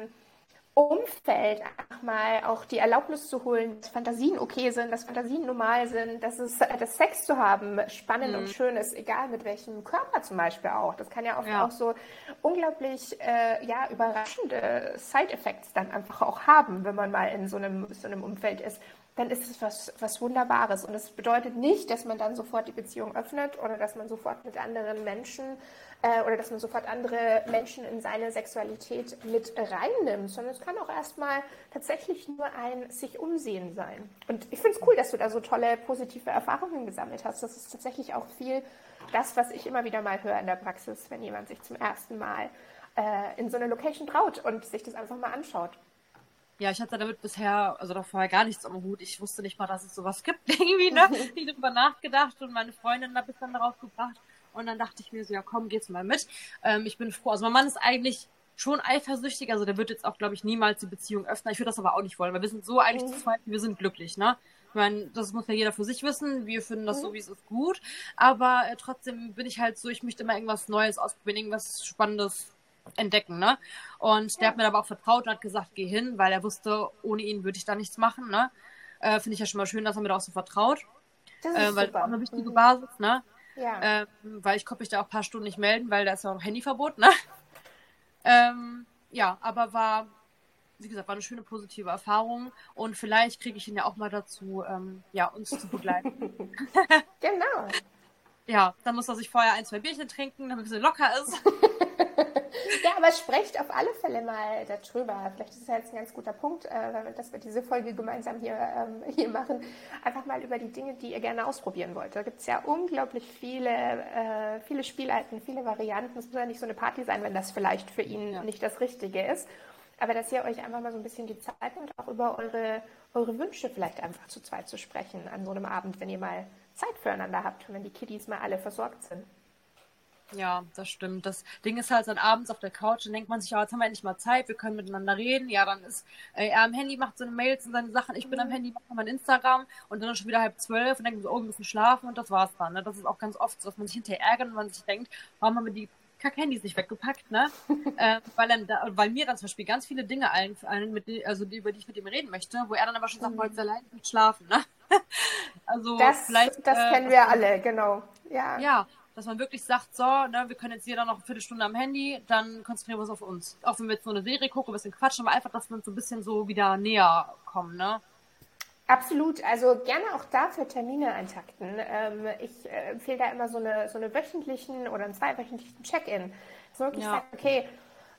Umfeld einfach mal auch die Erlaubnis zu holen, dass Fantasien okay sind, dass Fantasien normal sind, dass es dass Sex zu haben spannend mhm. und schön ist, egal mit welchem Körper zum Beispiel auch. Das kann ja oft ja. auch so unglaublich äh, ja, überraschende Side-Effects dann einfach auch haben, wenn man mal in so einem, so einem Umfeld ist dann ist es was, was Wunderbares. Und es bedeutet nicht, dass man dann sofort die Beziehung öffnet oder dass man sofort mit anderen Menschen äh, oder dass man sofort andere Menschen in seine Sexualität mit reinnimmt, sondern es kann auch erstmal tatsächlich nur ein sich umsehen sein. Und ich finde es cool, dass du da so tolle positive Erfahrungen gesammelt hast. Das ist tatsächlich auch viel das, was ich immer wieder mal höre in der Praxis, wenn jemand sich zum ersten Mal äh, in so eine Location traut und sich das einfach mal anschaut. Ja, ich hatte damit bisher, also da vorher gar nichts am Hut. Ich wusste nicht mal, dass es sowas gibt, irgendwie, ne? Ich darüber nachgedacht und meine Freundin hat es dann darauf gebracht. Und dann dachte ich mir so, ja komm, geht's mal mit. Ähm, ich bin froh. Also mein Mann ist eigentlich schon eifersüchtig, also der wird jetzt auch, glaube ich, niemals die Beziehung öffnen. Ich würde das aber auch nicht wollen, weil wir sind so eigentlich mhm. zu zweit, wir sind glücklich, ne? Ich meine, das muss ja jeder für sich wissen. Wir finden das mhm. so, wie es ist, gut. Aber äh, trotzdem bin ich halt so, ich möchte immer irgendwas Neues ausprobieren, irgendwas Spannendes entdecken, ne? Und der hat mir aber auch vertraut und hat gesagt, geh hin, weil er wusste, ohne ihn würde ich da nichts machen, ne? Äh, Finde ich ja schon mal schön, dass er mir da auch so vertraut. Das ist äh, weil super. das ist auch eine wichtige mhm. Basis, ne? Ja. Ähm, weil ich konnte mich da auch ein paar Stunden nicht melden, weil da ist ja auch Handyverbot, ne? ähm, ja, aber war, wie gesagt, war eine schöne positive Erfahrung und vielleicht kriege ich ihn ja auch mal dazu, ähm, ja, uns zu begleiten. genau. ja, dann muss er sich vorher ein, zwei Bierchen trinken, damit es locker ist. Ja, aber sprecht auf alle Fälle mal darüber. Vielleicht ist es jetzt ein ganz guter Punkt, äh, dass wir diese Folge gemeinsam hier, ähm, hier machen. Einfach mal über die Dinge, die ihr gerne ausprobieren wollt. Da gibt es ja unglaublich viele, äh, viele Spielarten, viele Varianten. Es muss ja nicht so eine Party sein, wenn das vielleicht für ihn ja. nicht das Richtige ist. Aber dass ihr euch einfach mal so ein bisschen die Zeit nimmt, auch über eure, eure Wünsche vielleicht einfach zu zweit zu sprechen an so einem Abend, wenn ihr mal Zeit füreinander habt und wenn die Kiddies mal alle versorgt sind. Ja, das stimmt. Das Ding ist halt dann abends auf der Couch, dann denkt man sich, ja, jetzt haben wir endlich mal Zeit, wir können miteinander reden. Ja, dann ist äh, er am Handy, macht seine Mails und seine Sachen, ich bin am mhm. Handy, mache mein Instagram und dann ist schon wieder halb zwölf und denkt so, oh, wir müssen schlafen und das war's dann. Ne? Das ist auch ganz oft so, dass man sich hinterher ärgert und man sich denkt, warum haben wir die Kack-Handys nicht weggepackt, ne? äh, weil, dann da, weil mir dann zum Beispiel ganz viele Dinge einfallen, mit die, also die, über die ich mit ihm reden möchte, wo er dann aber schon sagt, wollte mhm. allein nicht schlafen, ne? also das, vielleicht. Das äh, kennen wir alle, genau. Ja. Ja, dass man wirklich sagt, so, ne, wir können jetzt jeder noch eine Viertelstunde am Handy, dann konzentrieren wir uns auf uns. Auch wenn wir jetzt nur eine Serie gucken, ein bisschen quatschen, aber einfach, dass wir uns so ein bisschen so wieder näher kommen, ne? Absolut, also gerne auch dafür Termine eintakten. Ähm, ich äh, empfehle da immer so eine, so eine wöchentlichen oder einen zweiwöchentlichen Check-in. So wirklich ja. sagen, okay,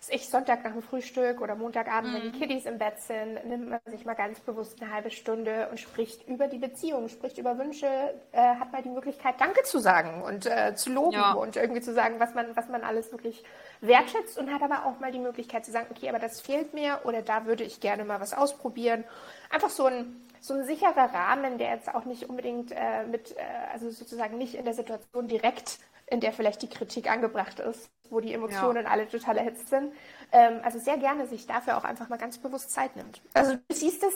ich Sonntag nach dem Frühstück oder Montagabend, mhm. wenn die mhm. Kiddies im Bett sind, nimmt man sich mal ganz bewusst eine halbe Stunde und spricht über die Beziehung, spricht über Wünsche, äh, hat mal die Möglichkeit, Danke zu sagen und äh, zu loben ja. und irgendwie zu sagen, was man, was man alles wirklich wertschätzt und hat aber auch mal die Möglichkeit zu sagen, okay, aber das fehlt mir oder da würde ich gerne mal was ausprobieren. Einfach so ein, so ein sicherer Rahmen, der jetzt auch nicht unbedingt äh, mit, äh, also sozusagen nicht in der Situation direkt in der vielleicht die Kritik angebracht ist, wo die Emotionen ja. alle total erhitzt sind. Ähm, also sehr gerne sich dafür auch einfach mal ganz bewusst Zeit nimmt. Also du siehst es,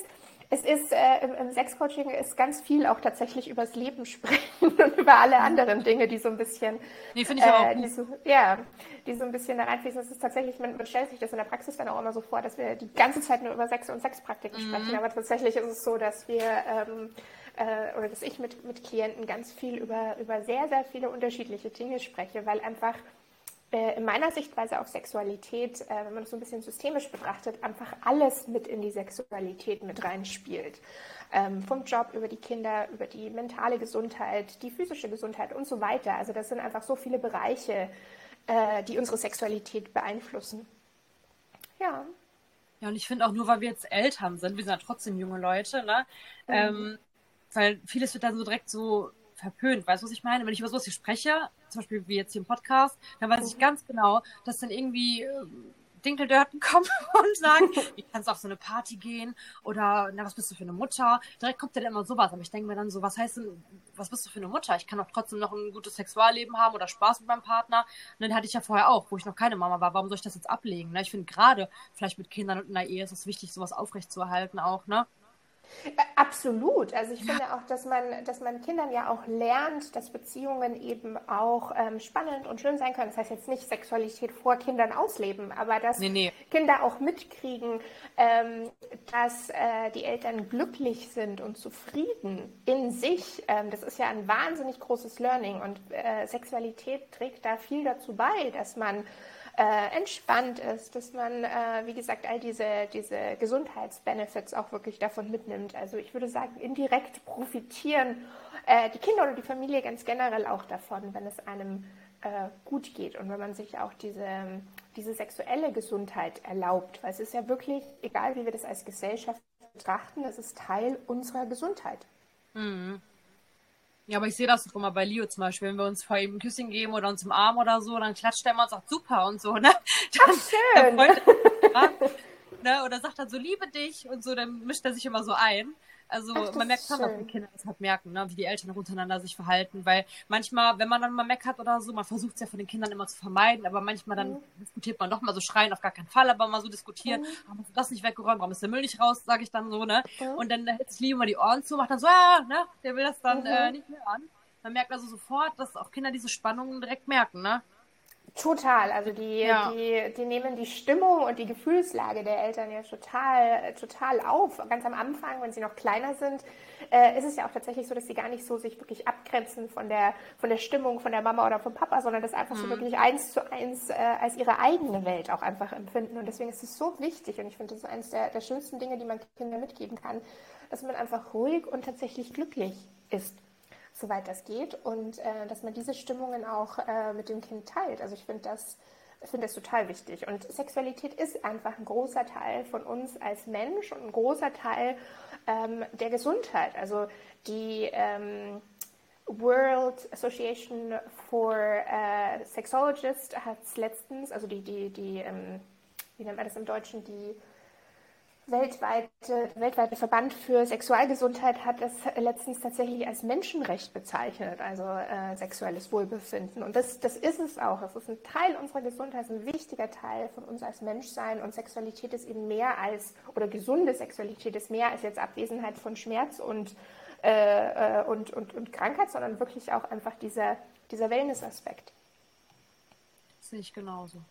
es ist äh, im, im Sexcoaching ist ganz viel auch tatsächlich übers Leben sprechen und über alle anderen Dinge, die so ein bisschen, nee, finde ich äh, auch die so, ja, die so ein bisschen da reinfließen. Es ist tatsächlich, man, man, stellt sich das in der Praxis dann auch immer so vor, dass wir die ganze Zeit nur über Sex und Sexpraktiken mhm. sprechen, aber tatsächlich ist es so, dass wir ähm, äh, oder dass ich mit, mit Klienten ganz viel über, über sehr, sehr viele unterschiedliche Dinge spreche, weil einfach äh, in meiner Sichtweise auf Sexualität, äh, wenn man das so ein bisschen systemisch betrachtet, einfach alles mit in die Sexualität mit reinspielt. Ähm, vom Job über die Kinder, über die mentale Gesundheit, die physische Gesundheit und so weiter. Also das sind einfach so viele Bereiche, äh, die unsere Sexualität beeinflussen. Ja. Ja, und ich finde auch nur, weil wir jetzt Eltern sind, wir sind ja trotzdem junge Leute, ne? Mhm. Ähm, weil vieles wird dann so direkt so verpönt. Weißt du, was ich meine? Wenn ich über sowas hier spreche, zum Beispiel wie jetzt hier im Podcast, dann weiß ich ganz genau, dass dann irgendwie äh, Dinkeldörten kommen und sagen, wie kannst du auf so eine Party gehen? Oder, na, was bist du für eine Mutter? Direkt kommt dann immer sowas. Aber ich denke mir dann so, was heißt denn, was bist du für eine Mutter? Ich kann doch trotzdem noch ein gutes Sexualleben haben oder Spaß mit meinem Partner. Und den hatte ich ja vorher auch, wo ich noch keine Mama war. Warum soll ich das jetzt ablegen? Ne? Ich finde gerade, vielleicht mit Kindern und in der Ehe ist es wichtig, sowas aufrechtzuerhalten auch, ne? Absolut. Also ich ja. finde auch, dass man, dass man Kindern ja auch lernt, dass Beziehungen eben auch ähm, spannend und schön sein können. Das heißt jetzt nicht Sexualität vor Kindern ausleben, aber dass nee, nee. Kinder auch mitkriegen, ähm, dass äh, die Eltern glücklich sind und zufrieden in sich. Ähm, das ist ja ein wahnsinnig großes Learning und äh, Sexualität trägt da viel dazu bei, dass man äh, entspannt ist, dass man, äh, wie gesagt, all diese, diese Gesundheitsbenefits auch wirklich davon mitnimmt. Also ich würde sagen, indirekt profitieren äh, die Kinder oder die Familie ganz generell auch davon, wenn es einem äh, gut geht und wenn man sich auch diese, diese sexuelle Gesundheit erlaubt. Weil es ist ja wirklich, egal wie wir das als Gesellschaft betrachten, es ist Teil unserer Gesundheit. Mhm. Ja, aber ich sehe das doch immer bei Leo zum Beispiel, wenn wir uns vor ihm ein Küsschen geben oder uns im Arm oder so, dann klatscht er immer und sagt super und so, ne? Dann, Ach, schön. Dann ne? Oder sagt dann so, liebe dich und so, dann mischt er sich immer so ein. Also Ach, man merkt schon, dass die Kinder das halt merken, ne? wie die Eltern untereinander sich verhalten. Weil manchmal, wenn man dann mal meckert oder so, man versucht es ja von den Kindern immer zu vermeiden, aber manchmal dann mhm. diskutiert man doch mal so schreien, auf gar keinen Fall, aber mal so diskutieren, mhm. warum hast du das nicht weggeräumt, warum ist der Müll nicht raus, sage ich dann so, ne? Mhm. Und dann hält sich Leo mal die Ohren zu, macht dann so, ah, ne? Der will das dann äh, mhm. nicht mehr an. Man merkt also sofort, dass auch Kinder diese Spannungen direkt merken, ne? Total, also die, ja. die, die nehmen die Stimmung und die Gefühlslage der Eltern ja total, total auf. Ganz am Anfang, wenn sie noch kleiner sind, äh, ist es ja auch tatsächlich so, dass sie gar nicht so sich wirklich abgrenzen von der, von der Stimmung von der Mama oder vom Papa, sondern das einfach mhm. so wirklich eins zu eins äh, als ihre eigene Welt auch einfach empfinden. Und deswegen ist es so wichtig und ich finde, das ist eines der, der schönsten Dinge, die man Kindern mitgeben kann, dass man einfach ruhig und tatsächlich glücklich ist soweit das geht und äh, dass man diese Stimmungen auch äh, mit dem Kind teilt. Also ich finde das, finde das total wichtig. Und Sexualität ist einfach ein großer Teil von uns als Mensch und ein großer Teil ähm, der Gesundheit. Also die ähm, World Association for äh, Sexologists hat es letztens, also die, die, die ähm, wie nennt man das im Deutschen, die weltweite, weltweite Verband für Sexualgesundheit hat es letztens tatsächlich als Menschenrecht bezeichnet, also äh, sexuelles Wohlbefinden. Und das, das ist es auch. Es ist ein Teil unserer Gesundheit, ein wichtiger Teil von uns als Menschsein. Und Sexualität ist eben mehr als, oder gesunde Sexualität ist mehr als jetzt Abwesenheit von Schmerz und, äh, äh und, und, und Krankheit, sondern wirklich auch einfach dieser, dieser Wellness-Aspekt. Sehe ich genauso.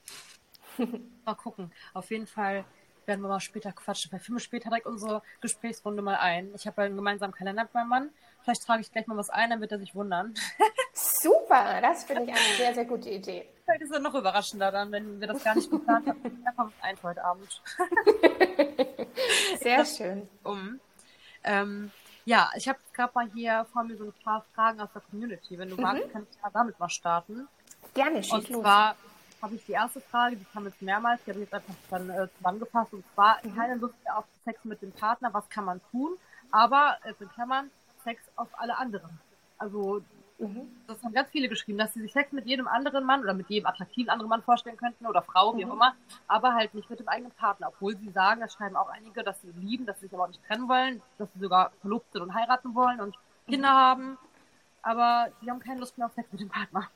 mal gucken. Auf jeden Fall werden wir mal später quatschen. Vielleicht filmen wir später direkt unsere Gesprächsrunde mal ein. Ich habe ja einen gemeinsamen Kalender mit meinem Mann. Vielleicht trage ich gleich mal was ein, dann wird er sich wundern. Super, das finde ich eine sehr, sehr gute Idee. Vielleicht ist er noch überraschender dann, wenn wir das gar nicht geplant haben. Einfach was ein heute Abend. sehr schön. Um. Ähm, ja, ich habe gerade mal hier vor mir so ein paar Fragen aus der Community. Wenn du mhm. magst, kann ich damit mal starten. Gerne, schieß Und zwar, los habe ich die erste Frage, die kam jetzt mehrmals, die habe ich jetzt einfach dann äh, zusammengefasst. Und zwar, mhm. keine Lust mehr auf Sex mit dem Partner, was kann man tun? Aber, äh, in Klammern, Sex auf alle anderen. Also, mhm. das haben ganz viele geschrieben, dass sie sich Sex mit jedem anderen Mann oder mit jedem attraktiven anderen Mann vorstellen könnten oder Frau, mhm. wie auch mhm. immer, aber halt nicht mit dem eigenen Partner. Obwohl sie sagen, das schreiben auch einige, dass sie lieben, dass sie sich aber auch nicht trennen wollen, dass sie sogar verlobt sind und heiraten wollen und Kinder haben. Aber die haben keine Lust mehr auf Sex mit dem Partner.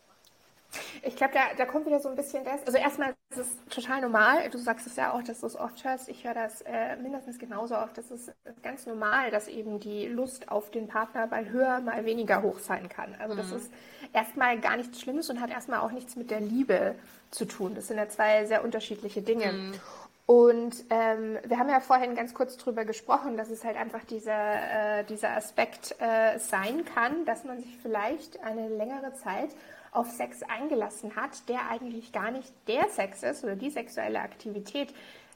Ich glaube, da, da kommt wieder so ein bisschen das. Also erstmal ist es total normal. Du sagst es ja auch, dass du es oft hörst. Ich höre das äh, mindestens genauso oft. Das ist ganz normal, dass eben die Lust auf den Partner mal höher, mal weniger hoch sein kann. Also mhm. das ist erstmal gar nichts Schlimmes und hat erstmal auch nichts mit der Liebe zu tun. Das sind ja zwei sehr unterschiedliche Dinge. Mhm. Und ähm, wir haben ja vorhin ganz kurz drüber gesprochen, dass es halt einfach dieser, äh, dieser Aspekt äh, sein kann, dass man sich vielleicht eine längere Zeit auf Sex eingelassen hat, der eigentlich gar nicht der Sex ist oder die sexuelle Aktivität,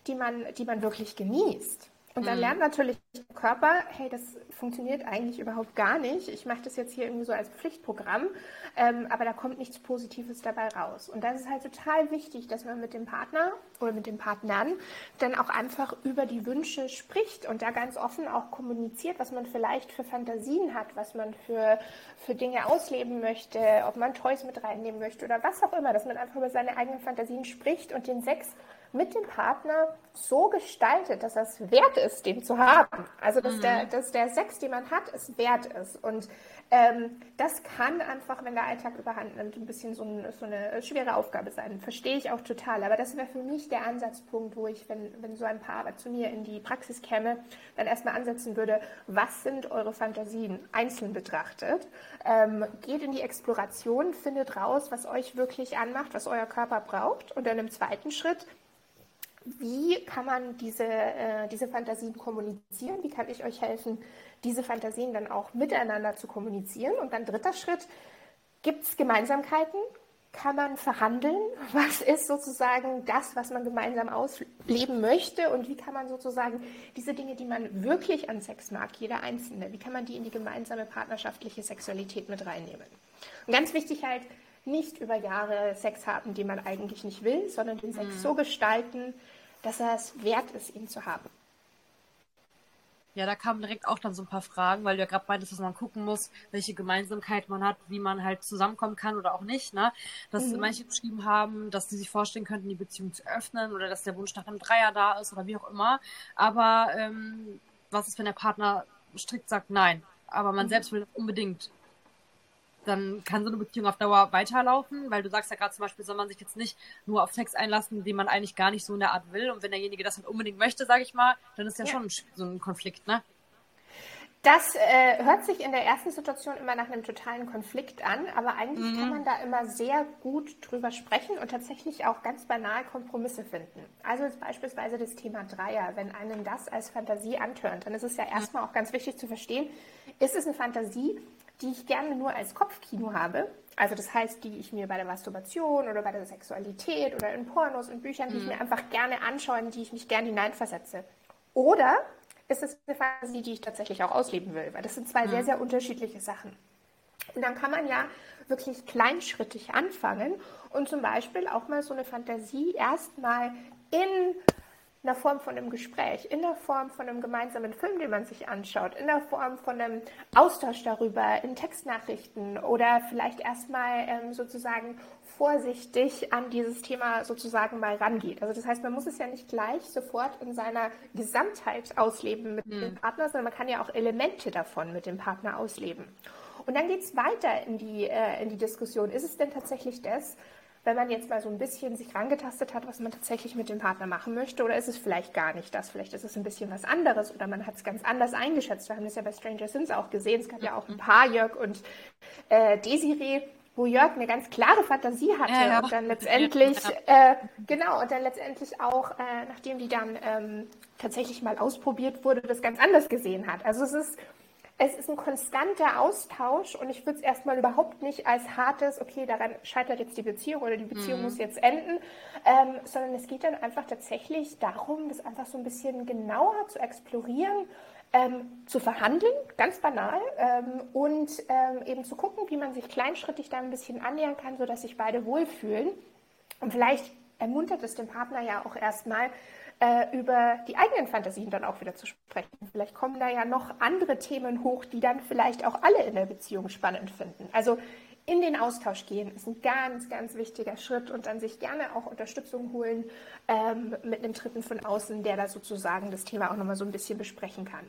die man, die man wirklich genießt. Und dann mhm. lernt natürlich der Körper, hey, das funktioniert eigentlich überhaupt gar nicht. Ich mache das jetzt hier irgendwie so als Pflichtprogramm, ähm, aber da kommt nichts Positives dabei raus. Und das ist halt total wichtig, dass man mit dem Partner oder mit den Partnern dann auch einfach über die Wünsche spricht und da ganz offen auch kommuniziert, was man vielleicht für Fantasien hat, was man für, für Dinge ausleben möchte, ob man Toys mit reinnehmen möchte oder was auch immer, dass man einfach über seine eigenen Fantasien spricht und den Sex mit dem Partner so gestaltet, dass es wert ist, den zu haben. Also dass, mhm. der, dass der Sex, den man hat, es wert ist. Und ähm, das kann einfach, wenn der Alltag überhand nimmt, ein bisschen so, ein, so eine schwere Aufgabe sein. Verstehe ich auch total. Aber das wäre für mich der Ansatzpunkt, wo ich, wenn, wenn so ein Paar zu mir in die Praxis käme, dann erstmal ansetzen würde, was sind eure Fantasien einzeln betrachtet? Ähm, geht in die Exploration, findet raus, was euch wirklich anmacht, was euer Körper braucht. Und dann im zweiten Schritt wie kann man diese, äh, diese Fantasien kommunizieren? Wie kann ich euch helfen, diese Fantasien dann auch miteinander zu kommunizieren? Und dann dritter Schritt, gibt es Gemeinsamkeiten? Kann man verhandeln? Was ist sozusagen das, was man gemeinsam ausleben möchte? Und wie kann man sozusagen diese Dinge, die man wirklich an Sex mag, jeder Einzelne, wie kann man die in die gemeinsame partnerschaftliche Sexualität mit reinnehmen? Und ganz wichtig halt, nicht über Jahre Sex haben, den man eigentlich nicht will, sondern den Sex mhm. so gestalten, dass er es wert ist, ihn zu haben. Ja, da kamen direkt auch dann so ein paar Fragen, weil du ja gerade meintest, dass man gucken muss, welche Gemeinsamkeit man hat, wie man halt zusammenkommen kann oder auch nicht. Ne? Dass mhm. manche geschrieben haben, dass sie sich vorstellen könnten, die Beziehung zu öffnen oder dass der Wunsch nach einem Dreier da ist oder wie auch immer. Aber ähm, was ist, wenn der Partner strikt sagt, nein, aber man mhm. selbst will unbedingt dann kann so eine Beziehung auf Dauer weiterlaufen, weil du sagst ja gerade zum Beispiel, soll man sich jetzt nicht nur auf Sex einlassen, den man eigentlich gar nicht so in der Art will. Und wenn derjenige das halt unbedingt möchte, sage ich mal, dann ist ja, ja. schon so ein Konflikt, ne? Das äh, hört sich in der ersten Situation immer nach einem totalen Konflikt an, aber eigentlich mhm. kann man da immer sehr gut drüber sprechen und tatsächlich auch ganz banal Kompromisse finden. Also beispielsweise das Thema Dreier, wenn einem das als Fantasie antörnt, dann ist es ja erstmal auch ganz wichtig zu verstehen, ist es eine Fantasie, die ich gerne nur als Kopfkino habe. Also das heißt, die ich mir bei der Masturbation oder bei der Sexualität oder in Pornos und Büchern, die mhm. ich mir einfach gerne anschaue, in die ich mich gerne hineinversetze. Oder ist es eine Fantasie, die ich tatsächlich auch ausleben will? Weil das sind zwei mhm. sehr, sehr unterschiedliche Sachen. Und dann kann man ja wirklich kleinschrittig anfangen und zum Beispiel auch mal so eine Fantasie erstmal in in der Form von einem Gespräch, in der Form von einem gemeinsamen Film, den man sich anschaut, in der Form von einem Austausch darüber, in Textnachrichten oder vielleicht erstmal ähm, sozusagen vorsichtig an dieses Thema sozusagen mal rangeht. Also das heißt, man muss es ja nicht gleich sofort in seiner Gesamtheit ausleben mit mhm. dem Partner, sondern man kann ja auch Elemente davon mit dem Partner ausleben. Und dann geht es weiter in die, äh, in die Diskussion. Ist es denn tatsächlich das, wenn man jetzt mal so ein bisschen sich rangetastet hat, was man tatsächlich mit dem Partner machen möchte, oder ist es vielleicht gar nicht das? Vielleicht ist es ein bisschen was anderes oder man hat es ganz anders eingeschätzt. Wir haben das ja bei Stranger Things auch gesehen. Es gab ja auch ein paar, Jörg und äh, Desiree, wo Jörg eine ganz klare Fantasie hatte ja, ja. und dann letztendlich, äh, genau, und dann letztendlich auch, äh, nachdem die dann ähm, tatsächlich mal ausprobiert wurde, das ganz anders gesehen hat. Also es ist es ist ein konstanter Austausch und ich würde es erstmal überhaupt nicht als hartes, okay, daran scheitert jetzt die Beziehung oder die Beziehung mhm. muss jetzt enden, ähm, sondern es geht dann einfach tatsächlich darum, das einfach so ein bisschen genauer zu explorieren, ähm, zu verhandeln, ganz banal, ähm, und ähm, eben zu gucken, wie man sich kleinschrittig da ein bisschen annähern kann, sodass sich beide wohlfühlen. Und vielleicht ermuntert es den Partner ja auch erstmal, äh, über die eigenen Fantasien dann auch wieder zu sprechen. Vielleicht kommen da ja noch andere Themen hoch, die dann vielleicht auch alle in der Beziehung spannend finden. Also in den Austausch gehen ist ein ganz, ganz wichtiger Schritt und dann sich gerne auch Unterstützung holen ähm, mit einem Dritten von außen, der da sozusagen das Thema auch nochmal so ein bisschen besprechen kann.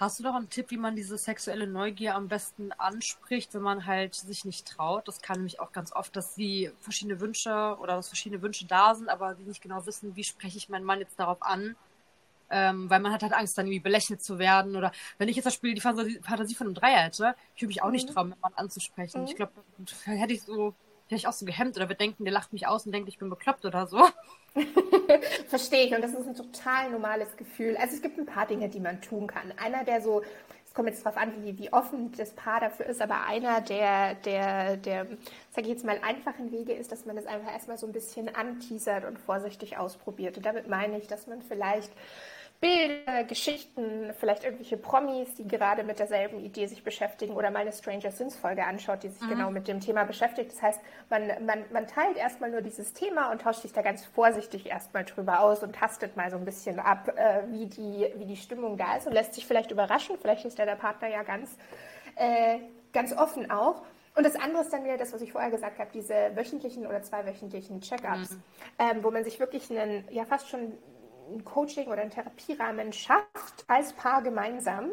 Hast du noch einen Tipp, wie man diese sexuelle Neugier am besten anspricht, wenn man halt sich nicht traut? Das kann nämlich auch ganz oft, dass sie verschiedene Wünsche oder dass verschiedene Wünsche da sind, aber sie nicht genau wissen, wie spreche ich meinen Mann jetzt darauf an. Ähm, weil man hat halt Angst, dann irgendwie belächelt zu werden. Oder wenn ich jetzt das Spiel die Fantasie von einem Dreier hätte, ich würde mich auch nicht mhm. trauen, meinen Mann anzusprechen. Mhm. Ich glaube, hätte ich so, hätte ich auch so gehemmt oder wir denken, der lacht mich aus und denkt, ich bin bekloppt oder so. Verstehe ich und das ist ein total normales Gefühl. Also es gibt ein paar Dinge, die man tun kann. Einer, der so, es kommt jetzt darauf an, wie, wie offen das Paar dafür ist, aber einer der, der, der, sage ich jetzt mal, einfachen Wege ist, dass man das einfach erstmal so ein bisschen anteasert und vorsichtig ausprobiert. Und damit meine ich, dass man vielleicht Bilder, Geschichten, vielleicht irgendwelche Promis, die gerade mit derselben Idee sich beschäftigen oder mal eine Stranger Things Folge anschaut, die sich mhm. genau mit dem Thema beschäftigt. Das heißt, man, man, man teilt erstmal nur dieses Thema und tauscht sich da ganz vorsichtig erstmal drüber aus und tastet mal so ein bisschen ab, äh, wie, die, wie die Stimmung da ist und lässt sich vielleicht überraschen. Vielleicht ist ja der Partner ja ganz, äh, ganz offen auch. Und das andere ist dann wieder das, was ich vorher gesagt habe, diese wöchentlichen oder zweiwöchentlichen Check-ups, mhm. ähm, wo man sich wirklich einen, ja fast schon ein Coaching oder einen Therapierahmen schafft, als Paar gemeinsam,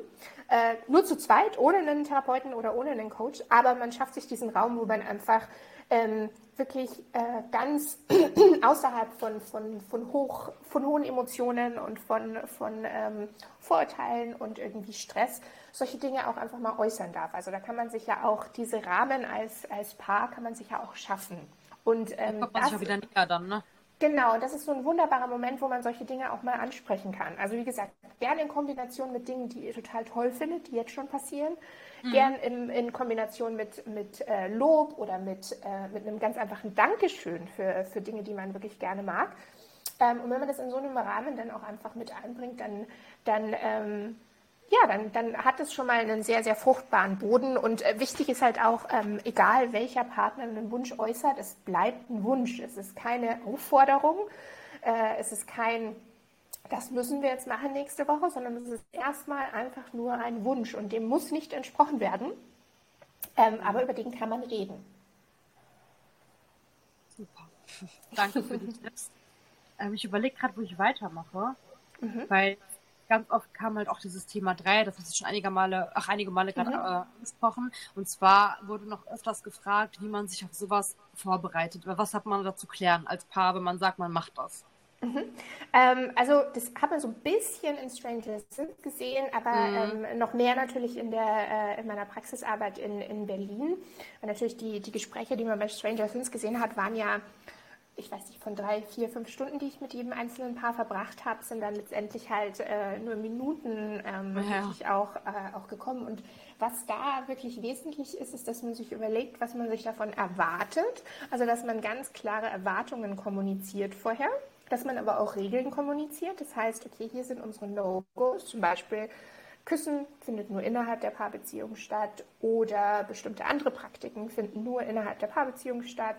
äh, nur zu zweit, ohne einen Therapeuten oder ohne einen Coach, aber man schafft sich diesen Raum, wo man einfach ähm, wirklich äh, ganz außerhalb von, von, von, hoch, von hohen Emotionen und von, von ähm, Vorurteilen und irgendwie Stress solche Dinge auch einfach mal äußern darf. Also da kann man sich ja auch diese Rahmen als, als Paar kann man sich ja auch schaffen. Und ähm, da kommt man das, sich ja wieder näher dann, ne? Genau, und das ist so ein wunderbarer Moment, wo man solche Dinge auch mal ansprechen kann. Also wie gesagt, gerne in Kombination mit Dingen, die ihr total toll findet, die jetzt schon passieren. Mhm. Gern in, in Kombination mit, mit äh, Lob oder mit, äh, mit einem ganz einfachen Dankeschön für, für Dinge, die man wirklich gerne mag. Ähm, und wenn man das in so einem Rahmen dann auch einfach mit einbringt, dann, dann ähm, ja, dann, dann hat es schon mal einen sehr, sehr fruchtbaren Boden. Und äh, wichtig ist halt auch, ähm, egal welcher Partner einen Wunsch äußert, es bleibt ein Wunsch. Es ist keine Aufforderung, äh, es ist kein, das müssen wir jetzt machen nächste Woche, sondern es ist erstmal einfach nur ein Wunsch und dem muss nicht entsprochen werden. Ähm, aber über den kann man reden. Super. Danke für die Tipps. Ähm, ich überlege gerade, wo ich weitermache, mhm. weil ganz oft kam halt auch dieses Thema 3, das hast du schon einige Male, ach, einige Male gerade mhm. äh, angesprochen. Und zwar wurde noch öfters gefragt, wie man sich auf sowas vorbereitet. Was hat man da zu klären als Paar, wenn man sagt, man macht das? Mhm. Ähm, also das hat man so ein bisschen in Stranger Things gesehen, aber mhm. ähm, noch mehr natürlich in, der, äh, in meiner Praxisarbeit in, in Berlin. Und natürlich die, die Gespräche, die man bei Stranger Things gesehen hat, waren ja ich weiß nicht, von drei, vier, fünf Stunden, die ich mit jedem einzelnen Paar verbracht habe, sind dann letztendlich halt äh, nur Minuten ähm, ja. wirklich auch, äh, auch gekommen. Und was da wirklich wesentlich ist, ist, dass man sich überlegt, was man sich davon erwartet. Also, dass man ganz klare Erwartungen kommuniziert vorher, dass man aber auch Regeln kommuniziert. Das heißt, okay, hier sind unsere No-Gos, zum Beispiel Küssen findet nur innerhalb der Paarbeziehung statt oder bestimmte andere Praktiken finden nur innerhalb der Paarbeziehung statt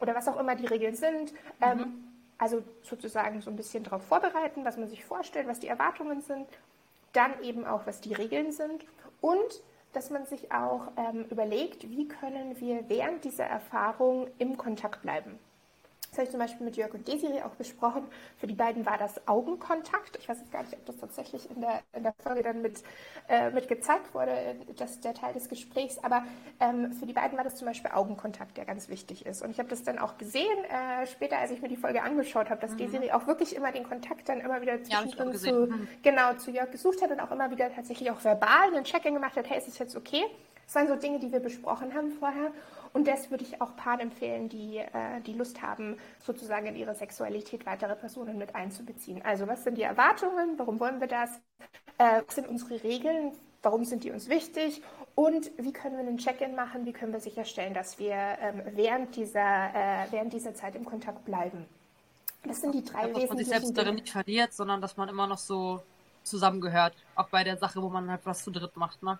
oder was auch immer die Regeln sind. Mhm. Ähm, also sozusagen so ein bisschen darauf vorbereiten, was man sich vorstellt, was die Erwartungen sind, dann eben auch, was die Regeln sind und dass man sich auch ähm, überlegt, wie können wir während dieser Erfahrung im Kontakt bleiben. Das habe ich zum Beispiel mit Jörg und Desiree auch besprochen. Für die beiden war das Augenkontakt. Ich weiß jetzt gar nicht, ob das tatsächlich in der, in der Folge dann mit, äh, mit gezeigt wurde, das, der Teil des Gesprächs. Aber ähm, für die beiden war das zum Beispiel Augenkontakt, der ganz wichtig ist. Und ich habe das dann auch gesehen, äh, später, als ich mir die Folge angeschaut habe, dass mhm. Desiree auch wirklich immer den Kontakt dann immer wieder zwischendrin ja, zu, mhm. genau, zu Jörg gesucht hat und auch immer wieder tatsächlich auch verbal einen Check-in gemacht hat, hey, ist es jetzt okay? Das waren so Dinge, die wir besprochen haben vorher. Und das würde ich auch Paaren empfehlen, die, äh, die Lust haben, sozusagen in ihre Sexualität weitere Personen mit einzubeziehen. Also was sind die Erwartungen? Warum wollen wir das? Äh, was sind unsere Regeln? Warum sind die uns wichtig? Und wie können wir einen Check-in machen? Wie können wir sicherstellen, dass wir ähm, während, dieser, äh, während dieser Zeit im Kontakt bleiben? Das sind die drei ja, Dass man sich selbst darin nicht verliert, sondern dass man immer noch so zusammengehört. Auch bei der Sache, wo man halt was zu dritt macht, ne?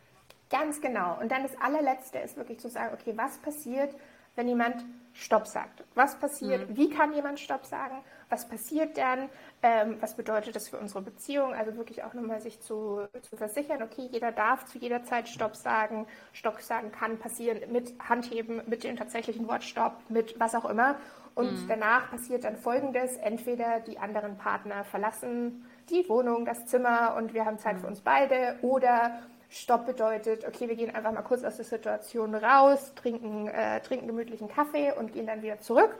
Ganz genau. Und dann das allerletzte ist wirklich zu sagen, okay, was passiert, wenn jemand Stopp sagt? Was passiert? Mhm. Wie kann jemand Stopp sagen? Was passiert dann? Ähm, was bedeutet das für unsere Beziehung? Also wirklich auch nochmal sich zu, zu versichern, okay, jeder darf zu jeder Zeit Stopp sagen. Stopp sagen kann passieren mit Handheben, mit dem tatsächlichen Wort Stopp, mit was auch immer. Und mhm. danach passiert dann Folgendes. Entweder die anderen Partner verlassen die Wohnung, das Zimmer und wir haben Zeit mhm. für uns beide oder Stopp bedeutet, okay, wir gehen einfach mal kurz aus der Situation raus, trinken, äh, trinken gemütlichen Kaffee und gehen dann wieder zurück.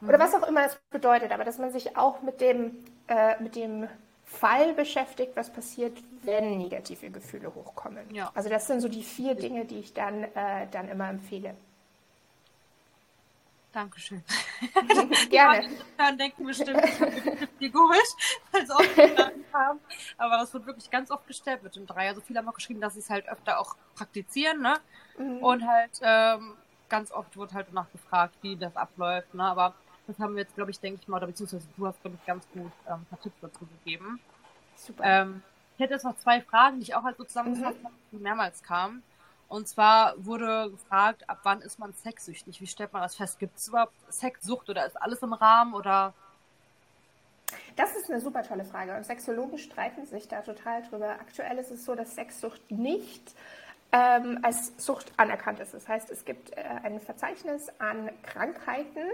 Mhm. Oder was auch immer das bedeutet, aber dass man sich auch mit dem, äh, mit dem Fall beschäftigt, was passiert, wenn negative Gefühle hochkommen. Ja. Also das sind so die vier Dinge, die ich dann, äh, dann immer empfehle. Dankeschön. Gerne. Dann denken bestimmt, ich habe dir geholt, weil sie oft haben. Aber das wird wirklich ganz oft gestellt mit dem Drei. Also viele haben auch geschrieben, dass sie es halt öfter auch praktizieren, ne? Mhm. Und halt ähm, ganz oft wird halt danach gefragt, wie das abläuft, ne? Aber das haben wir jetzt, glaube ich, denke ich mal, oder beziehungsweise du hast, glaube ich, ganz gut ähm, ein paar Tipps dazu gegeben. Super. Ähm, ich hätte jetzt noch zwei Fragen, die ich auch halt so zusammengefasst mhm. habe, die mehrmals kamen. Und zwar wurde gefragt, ab wann ist man sexsüchtig? Wie stellt man das fest? Gibt es überhaupt Sexsucht oder ist alles im Rahmen oder? Das ist eine super tolle Frage und Sexologen streiten sich da total drüber. Aktuell ist es so, dass Sexsucht nicht ähm, als Sucht anerkannt ist. Das heißt, es gibt äh, ein Verzeichnis an Krankheiten,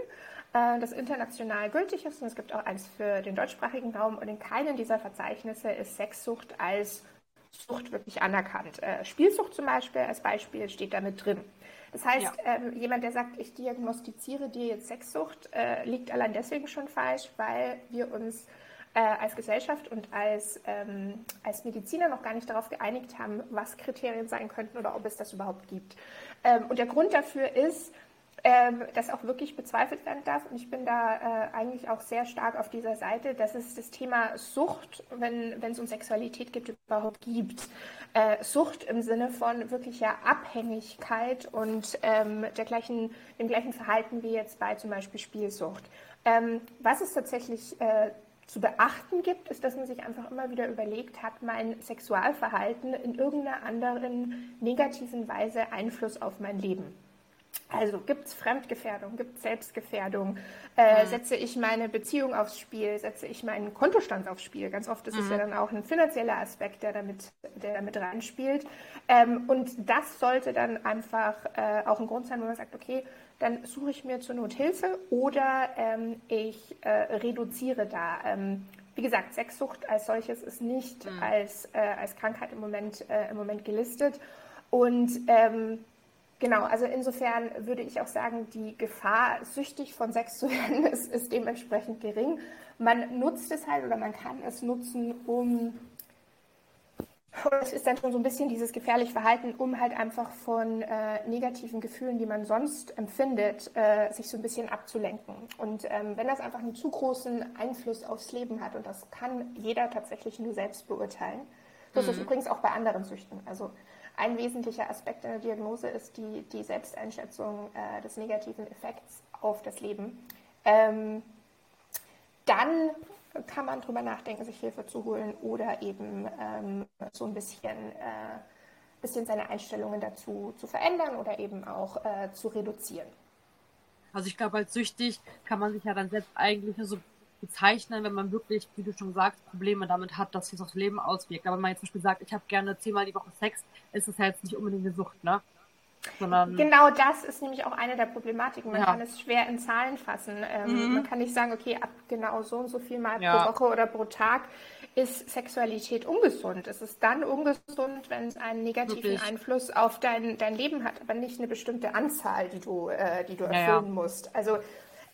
äh, das international gültig ist und es gibt auch eins für den deutschsprachigen Raum und in keinem dieser Verzeichnisse ist Sexsucht als Sucht wirklich anerkannt. Äh, Spielsucht zum Beispiel als Beispiel steht damit drin. Das heißt, ja. ähm, jemand, der sagt, ich diagnostiziere dir jetzt Sexsucht, äh, liegt allein deswegen schon falsch, weil wir uns äh, als Gesellschaft und als, ähm, als Mediziner noch gar nicht darauf geeinigt haben, was Kriterien sein könnten oder ob es das überhaupt gibt. Ähm, und der Grund dafür ist, ähm, das auch wirklich bezweifelt werden darf. Und ich bin da äh, eigentlich auch sehr stark auf dieser Seite, dass es das Thema Sucht, wenn, es um Sexualität geht, überhaupt gibt. Äh, Sucht im Sinne von wirklicher Abhängigkeit und ähm, der gleichen, dem gleichen Verhalten wie jetzt bei zum Beispiel Spielsucht. Ähm, was es tatsächlich äh, zu beachten gibt, ist, dass man sich einfach immer wieder überlegt, hat mein Sexualverhalten in irgendeiner anderen negativen Weise Einfluss auf mein Leben? Also gibt es Fremdgefährdung, gibt es Selbstgefährdung, äh, mhm. setze ich meine Beziehung aufs Spiel, setze ich meinen Kontostand aufs Spiel. Ganz oft ist mhm. es ja dann auch ein finanzieller Aspekt, der damit, der damit reinspielt. Ähm, und das sollte dann einfach äh, auch ein Grund sein, wo man sagt, okay, dann suche ich mir zur Not Hilfe oder ähm, ich äh, reduziere da. Ähm, wie gesagt, Sexsucht als solches ist nicht mhm. als, äh, als Krankheit im Moment, äh, im Moment gelistet. Und ähm, Genau, also insofern würde ich auch sagen, die Gefahr, süchtig von Sex zu werden, ist, ist dementsprechend gering. Man nutzt es halt oder man kann es nutzen, um es ist dann schon so ein bisschen dieses gefährliche Verhalten, um halt einfach von äh, negativen Gefühlen, die man sonst empfindet, äh, sich so ein bisschen abzulenken. Und ähm, wenn das einfach einen zu großen Einfluss aufs Leben hat, und das kann jeder tatsächlich nur selbst beurteilen, so ist es mhm. übrigens auch bei anderen Süchten. Also ein wesentlicher Aspekt einer Diagnose ist die, die Selbsteinschätzung äh, des negativen Effekts auf das Leben. Ähm, dann kann man darüber nachdenken, sich Hilfe zu holen oder eben ähm, so ein bisschen, äh, bisschen seine Einstellungen dazu zu verändern oder eben auch äh, zu reduzieren. Also ich glaube, als süchtig kann man sich ja dann selbst eigentlich so bezeichnen, wenn man wirklich, wie du schon sagst, Probleme damit hat, dass sich das Leben auswirkt. Aber wenn man jetzt zum Beispiel sagt, ich habe gerne zehnmal die Woche Sex, ist es ja jetzt nicht unbedingt eine Sucht, ne? Sondern genau das ist nämlich auch eine der Problematiken. Man ja. kann es schwer in Zahlen fassen. Ähm, mhm. Man kann nicht sagen, okay, ab genau so und so viel Mal ja. pro Woche oder pro Tag ist Sexualität ungesund. Es ist dann ungesund, wenn es einen negativen Wirklich? Einfluss auf dein, dein Leben hat, aber nicht eine bestimmte Anzahl, die du, äh, die du erfüllen ja, musst. Also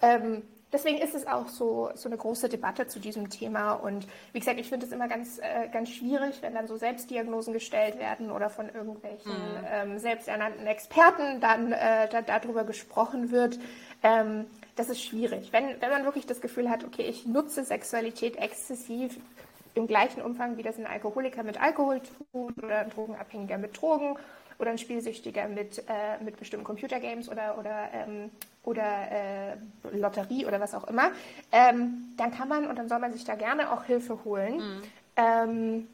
ähm, deswegen ist es auch so, so eine große Debatte zu diesem Thema. Und wie gesagt, ich finde es immer ganz, äh, ganz schwierig, wenn dann so Selbstdiagnosen gestellt werden oder von irgendwelchen mhm. ähm, selbsternannten Experten dann äh, da, darüber gesprochen wird. Ähm, das ist schwierig. Wenn, wenn man wirklich das Gefühl hat, okay, ich nutze Sexualität exzessiv im gleichen Umfang, wie das ein Alkoholiker mit Alkohol tut oder ein Drogenabhängiger mit Drogen oder ein Spielsüchtiger mit, äh, mit bestimmten Computergames oder, oder, ähm, oder äh, Lotterie oder was auch immer, ähm, dann kann man und dann soll man sich da gerne auch Hilfe holen. Mhm. Ähm,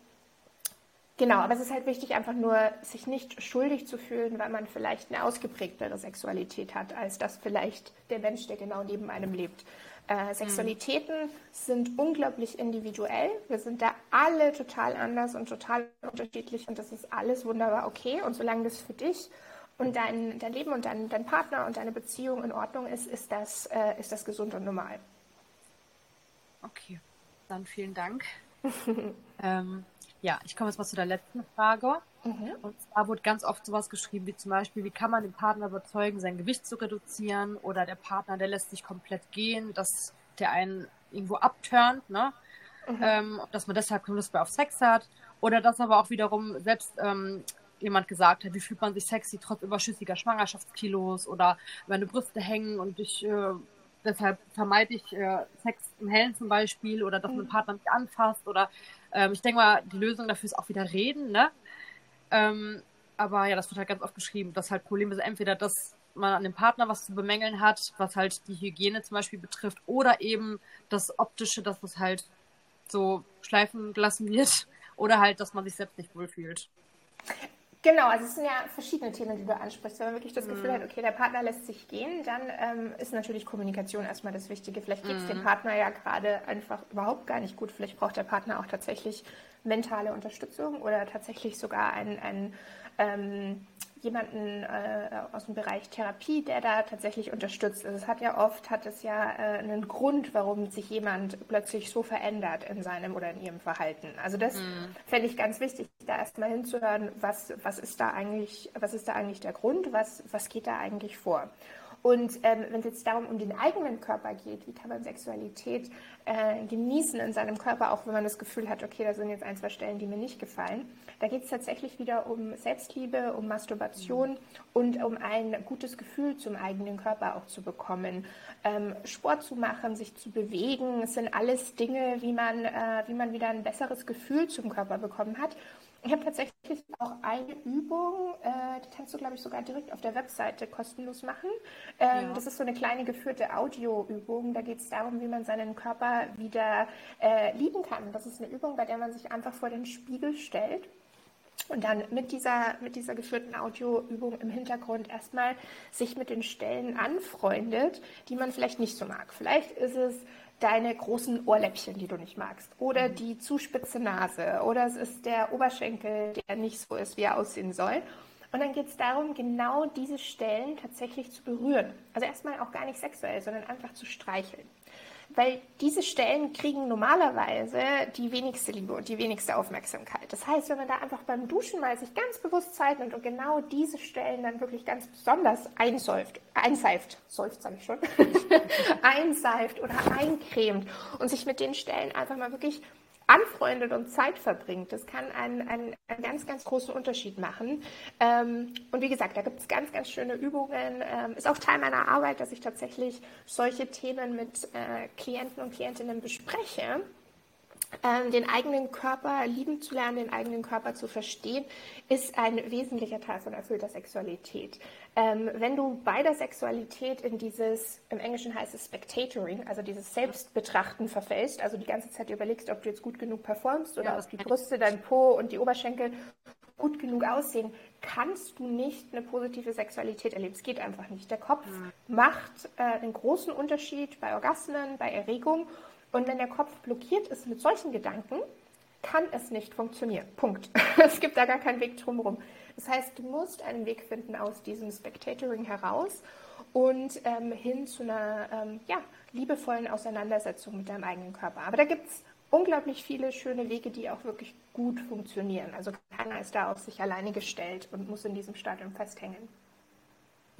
genau, aber es ist halt wichtig, einfach nur sich nicht schuldig zu fühlen, weil man vielleicht eine ausgeprägtere Sexualität hat, als das vielleicht der Mensch, der genau neben einem lebt. Äh, Sexualitäten mhm. sind unglaublich individuell. Wir sind da alle total anders und total unterschiedlich und das ist alles wunderbar okay. Und solange das für dich und dein, dein Leben und dein, dein Partner und deine Beziehung in Ordnung ist, ist das, äh, ist das gesund und normal. Okay, dann vielen Dank. ähm, ja, ich komme jetzt mal zu der letzten Frage. Mhm. Und zwar wurde ganz oft sowas geschrieben, wie zum Beispiel, wie kann man den Partner überzeugen, sein Gewicht zu reduzieren oder der Partner, der lässt sich komplett gehen, dass der einen irgendwo abturnt, ne? Mhm. Ähm, dass man deshalb keine Lust mehr auf Sex hat oder dass aber auch wiederum selbst ähm, jemand gesagt hat, wie fühlt man sich sexy trotz überschüssiger Schwangerschaftskilos oder meine Brüste hängen und ich äh, deshalb vermeide ich äh, Sex im Hellen zum Beispiel oder dass mhm. mein Partner mich anfasst oder ähm, ich denke mal, die Lösung dafür ist auch wieder reden, ne? Ähm, aber ja, das wird halt ganz oft geschrieben, dass halt Probleme sind entweder, dass man an dem Partner was zu bemängeln hat, was halt die Hygiene zum Beispiel betrifft, oder eben das Optische, dass es halt so schleifen gelassen wird, oder halt, dass man sich selbst nicht wohlfühlt. Genau, also es sind ja verschiedene Themen, die du ansprichst. Wenn man wirklich das Gefühl mhm. hat, okay, der Partner lässt sich gehen, dann ähm, ist natürlich Kommunikation erstmal das Wichtige. Vielleicht geht es mhm. dem Partner ja gerade einfach überhaupt gar nicht gut. Vielleicht braucht der Partner auch tatsächlich mentale Unterstützung oder tatsächlich sogar ein, ein ähm, jemanden äh, aus dem Bereich Therapie, der da tatsächlich unterstützt. Also es hat ja oft, hat es ja äh, einen Grund, warum sich jemand plötzlich so verändert in seinem oder in ihrem Verhalten. Also das mhm. fände ich ganz wichtig, da erstmal hinzuhören, was, was ist da eigentlich, was ist da eigentlich der Grund, was, was geht da eigentlich vor. Und ähm, wenn es jetzt darum um den eigenen Körper geht, wie kann man Sexualität äh, genießen in seinem Körper, auch wenn man das Gefühl hat, okay, da sind jetzt ein, zwei Stellen, die mir nicht gefallen, da geht es tatsächlich wieder um Selbstliebe, um Masturbation und um ein gutes Gefühl zum eigenen Körper auch zu bekommen. Ähm, Sport zu machen, sich zu bewegen, es sind alles Dinge, wie man, äh, wie man wieder ein besseres Gefühl zum Körper bekommen hat. Ich habe tatsächlich auch eine Übung, äh, die kannst du, glaube ich, sogar direkt auf der Webseite kostenlos machen. Ähm, ja. Das ist so eine kleine geführte Audioübung. Da geht es darum, wie man seinen Körper wieder äh, lieben kann. Das ist eine Übung, bei der man sich einfach vor den Spiegel stellt und dann mit dieser, mit dieser geführten Audioübung im Hintergrund erstmal sich mit den Stellen anfreundet, die man vielleicht nicht so mag. Vielleicht ist es deine großen Ohrläppchen, die du nicht magst. Oder mhm. die zu spitze Nase. Oder es ist der Oberschenkel, der nicht so ist, wie er aussehen soll. Und dann geht es darum, genau diese Stellen tatsächlich zu berühren. Also erstmal auch gar nicht sexuell, sondern einfach zu streicheln weil diese Stellen kriegen normalerweise die wenigste Liebe und die wenigste Aufmerksamkeit. Das heißt, wenn man da einfach beim Duschen mal sich ganz bewusst Zeit nimmt und genau diese Stellen dann wirklich ganz besonders einsäuft, einseift, säuft sage ich schon, einseift oder eincremt und sich mit den Stellen einfach mal wirklich anfreundet und Zeit verbringt, das kann einen, einen, einen ganz, ganz großen Unterschied machen. Ähm, und wie gesagt, da gibt es ganz, ganz schöne Übungen. Ähm, ist auch Teil meiner Arbeit, dass ich tatsächlich solche Themen mit äh, Klienten und Klientinnen bespreche ähm, den eigenen Körper lieben zu lernen, den eigenen Körper zu verstehen, ist ein wesentlicher Teil von erfüllter Sexualität. Ähm, wenn du bei der Sexualität in dieses, im Englischen heißt es Spectatoring, also dieses Selbstbetrachten verfällst, also die ganze Zeit überlegst, ob du jetzt gut genug performst oder ja, ob die Brüste, dein Po und die Oberschenkel gut genug aussehen, kannst du nicht eine positive Sexualität erleben. Es geht einfach nicht. Der Kopf mhm. macht äh, einen großen Unterschied bei Orgasmen, bei Erregung und wenn der Kopf blockiert ist mit solchen Gedanken, kann es nicht funktionieren. Punkt. Es gibt da gar keinen Weg drumherum. Das heißt, du musst einen Weg finden aus diesem Spectatoring heraus und ähm, hin zu einer ähm, ja, liebevollen Auseinandersetzung mit deinem eigenen Körper. Aber da gibt es unglaublich viele schöne Wege, die auch wirklich gut funktionieren. Also keiner ist da auf sich alleine gestellt und muss in diesem Stadium festhängen.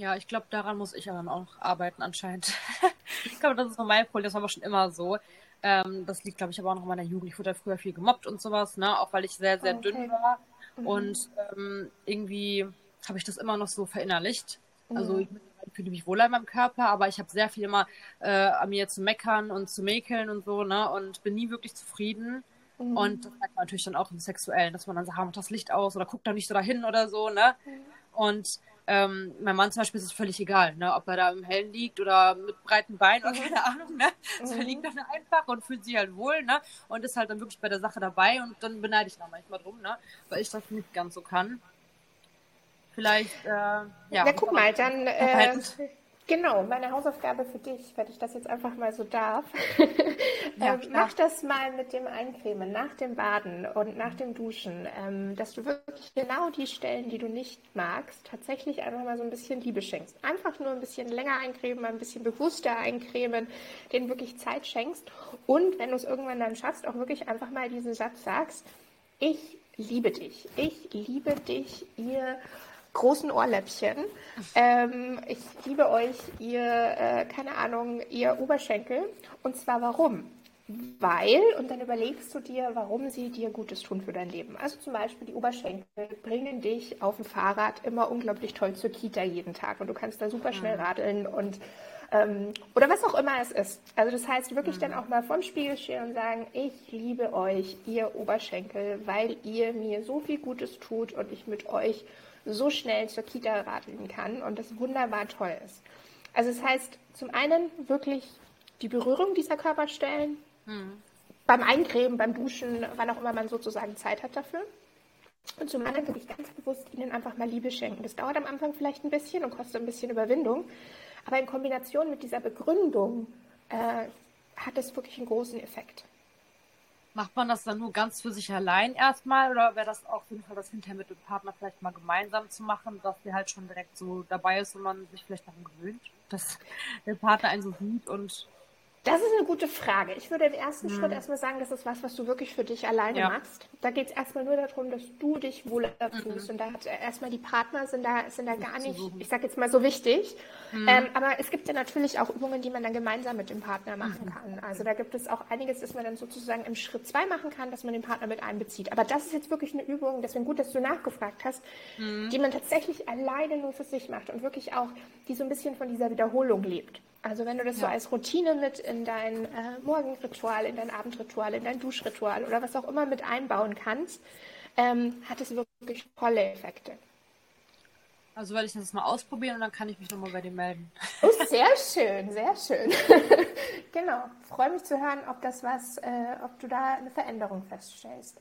Ja, ich glaube, daran muss ich aber auch arbeiten anscheinend. ich glaube, das ist nur mein Problem, das war aber schon immer so. Ähm, das liegt, glaube ich, aber auch noch in meiner Jugend. Ich wurde früher viel gemobbt und sowas, ne? Auch weil ich sehr, sehr okay. dünn war. Mhm. Und ähm, irgendwie habe ich das immer noch so verinnerlicht. Mhm. Also ich fühle mich wohler in meinem Körper, aber ich habe sehr viel immer äh, an mir zu meckern und zu mäkeln und so, ne? Und bin nie wirklich zufrieden. Mhm. Und das merkt man natürlich dann auch im Sexuellen, dass man dann sagt, mach das Licht aus oder guck da nicht so dahin oder so, ne? Mhm. Und ähm, mein Mann zum Beispiel ist es völlig egal, ne? ob er da im Hellen liegt oder mit breiten Beinen oder keine Ahnung. Ne? Also er liegt dann einfach und fühlt sich halt wohl ne? und ist halt dann wirklich bei der Sache dabei und dann beneide ich noch manchmal drum, ne? weil ich das nicht ganz so kann. Vielleicht, äh, ja. Ja, guck mal, dann. Äh, Genau, meine Hausaufgabe für dich, wenn ich das jetzt einfach mal so darf. Ja, ähm, mach das mal mit dem Eincremen nach dem Baden und nach dem Duschen, ähm, dass du wirklich genau die Stellen, die du nicht magst, tatsächlich einfach mal so ein bisschen Liebe schenkst. Einfach nur ein bisschen länger eincremen, ein bisschen bewusster eincremen, denen wirklich Zeit schenkst und wenn du es irgendwann dann schaffst, auch wirklich einfach mal diesen Satz sagst, ich liebe dich, ich liebe dich, ihr großen Ohrläppchen. Ähm, ich liebe euch, ihr, äh, keine Ahnung, ihr Oberschenkel. Und zwar warum? Weil, und dann überlegst du dir, warum sie dir Gutes tun für dein Leben. Also zum Beispiel die Oberschenkel bringen dich auf dem Fahrrad immer unglaublich toll zur Kita jeden Tag und du kannst da super schnell mhm. radeln und ähm, oder was auch immer es ist. Also das heißt wirklich mhm. dann auch mal vorm Spiegel stehen und sagen, ich liebe euch, ihr Oberschenkel, weil ihr mir so viel Gutes tut und ich mit euch so schnell zur Kita radeln kann und das wunderbar toll ist. Also das heißt, zum einen wirklich die Berührung dieser Körperstellen, mhm. beim Eincremen, beim Duschen, wann auch immer man sozusagen Zeit hat dafür. Und zum anderen wirklich ganz bewusst ihnen einfach mal Liebe schenken. Das dauert am Anfang vielleicht ein bisschen und kostet ein bisschen Überwindung, aber in Kombination mit dieser Begründung äh, hat es wirklich einen großen Effekt. Macht man das dann nur ganz für sich allein erstmal oder wäre das auch sinnvoll, das hinterher mit dem Partner vielleicht mal gemeinsam zu machen, dass der halt schon direkt so dabei ist und man sich vielleicht daran gewöhnt, dass der Partner einen so sieht und das ist eine gute Frage. Ich würde im ersten hm. Schritt erstmal sagen, das ist was, was du wirklich für dich alleine ja. machst. Da geht es erstmal nur darum, dass du dich wohler fühlst. Mhm. Und da hat erstmal die Partner sind da, sind da gar nicht, ich sage jetzt mal so wichtig. Mhm. Ähm, aber es gibt ja natürlich auch Übungen, die man dann gemeinsam mit dem Partner machen mhm. kann. Also da gibt es auch einiges, das man dann sozusagen im Schritt zwei machen kann, dass man den Partner mit einbezieht. Aber das ist jetzt wirklich eine Übung, deswegen gut, dass du nachgefragt hast, mhm. die man tatsächlich alleine nur für sich macht und wirklich auch, die so ein bisschen von dieser Wiederholung lebt. Also wenn du das ja. so als Routine mit in dein äh, Morgenritual, in dein Abendritual, in dein Duschritual oder was auch immer mit einbauen kannst, ähm, hat es wirklich tolle Effekte. Also werde ich das mal ausprobieren und dann kann ich mich nochmal bei dir melden. Oh, sehr schön, sehr schön. genau. Freue mich zu hören, ob das was, äh, ob du da eine Veränderung feststellst.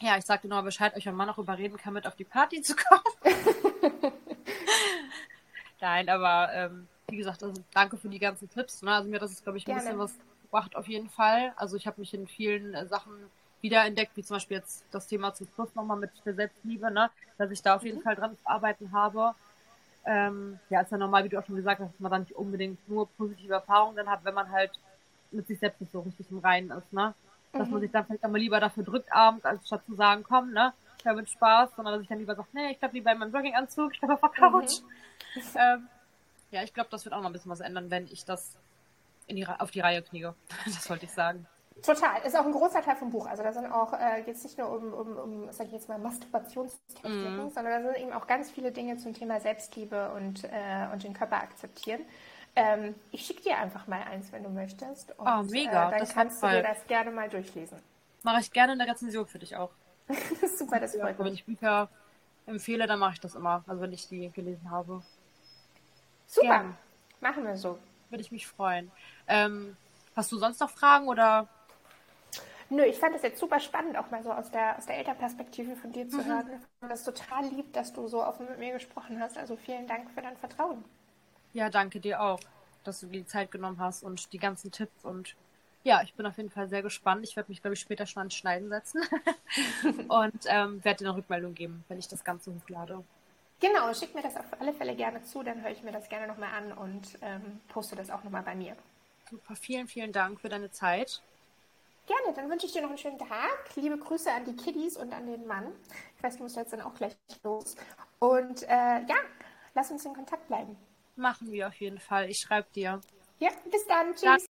Ja, ich sagte nur Bescheid, euch ein Mann noch überreden kann, mit auf die Party zu kommen. Nein, aber ähm, wie gesagt, also danke für die ganzen Tipps. Ne? Also mir das ist, glaube ich, ein Gerne. bisschen was gebracht auf jeden Fall. Also ich habe mich in vielen äh, Sachen wiederentdeckt, wie zum Beispiel jetzt das Thema zum Schluss nochmal mit der Selbstliebe, ne? dass ich da auf jeden mhm. Fall dran zu arbeiten habe. Ähm, ja, ist ja normal, wie du auch schon gesagt hast, dass man da nicht unbedingt nur positive Erfahrungen dann hat, wenn man halt mit sich selbst nicht so richtig im Reinen ist, ne? Dass mhm. man sich dann vielleicht einmal lieber dafür drückt abends, als statt zu sagen, komm, ne, ich habe Spaß, sondern dass ich dann lieber sage, nee, ich bleib lieber in meinem Jogginganzug, ich bleib auf der Couch. Mhm. Ähm, ja, ich glaube, das wird auch noch ein bisschen was ändern, wenn ich das in die, auf die Reihe kriege. Das wollte ich sagen. Total. Ist auch ein großer Teil vom Buch. Also da sind auch äh, jetzt nicht nur um, um, um sag ich jetzt mal, Masturbationstechniken, mm. sondern da sind eben auch ganz viele Dinge zum Thema Selbstliebe und, äh, und den Körper akzeptieren. Ähm, ich schicke dir einfach mal eins, wenn du möchtest. Und, oh, mega. Äh, dann das kannst du dir das gerne mal durchlesen. Mache ich gerne eine Rezension für dich auch. Super, das freut mich. Wenn ich Bücher empfehle, dann mache ich das immer. Also wenn ich die gelesen habe. Super. Gern. Machen wir so. Würde ich mich freuen. Ähm, hast du sonst noch Fragen oder? Nö, ich fand es jetzt super spannend, auch mal so aus der, aus der Elternperspektive von dir zu mhm. hören. Ich fand das total lieb, dass du so offen mit mir gesprochen hast. Also vielen Dank für dein Vertrauen. Ja, danke dir auch, dass du dir die Zeit genommen hast und die ganzen Tipps und ja, ich bin auf jeden Fall sehr gespannt. Ich werde mich, glaube ich, später schon ans Schneiden setzen und ähm, werde dir eine Rückmeldung geben, wenn ich das Ganze hochlade. Genau, schick mir das auf alle Fälle gerne zu, dann höre ich mir das gerne nochmal an und ähm, poste das auch nochmal bei mir. Super, vielen, vielen Dank für deine Zeit. Gerne, dann wünsche ich dir noch einen schönen Tag. Liebe Grüße an die Kiddies und an den Mann. Ich weiß, du musst jetzt dann auch gleich los. Und äh, ja, lass uns in Kontakt bleiben. Machen wir auf jeden Fall. Ich schreibe dir. Ja, bis dann. Tschüss.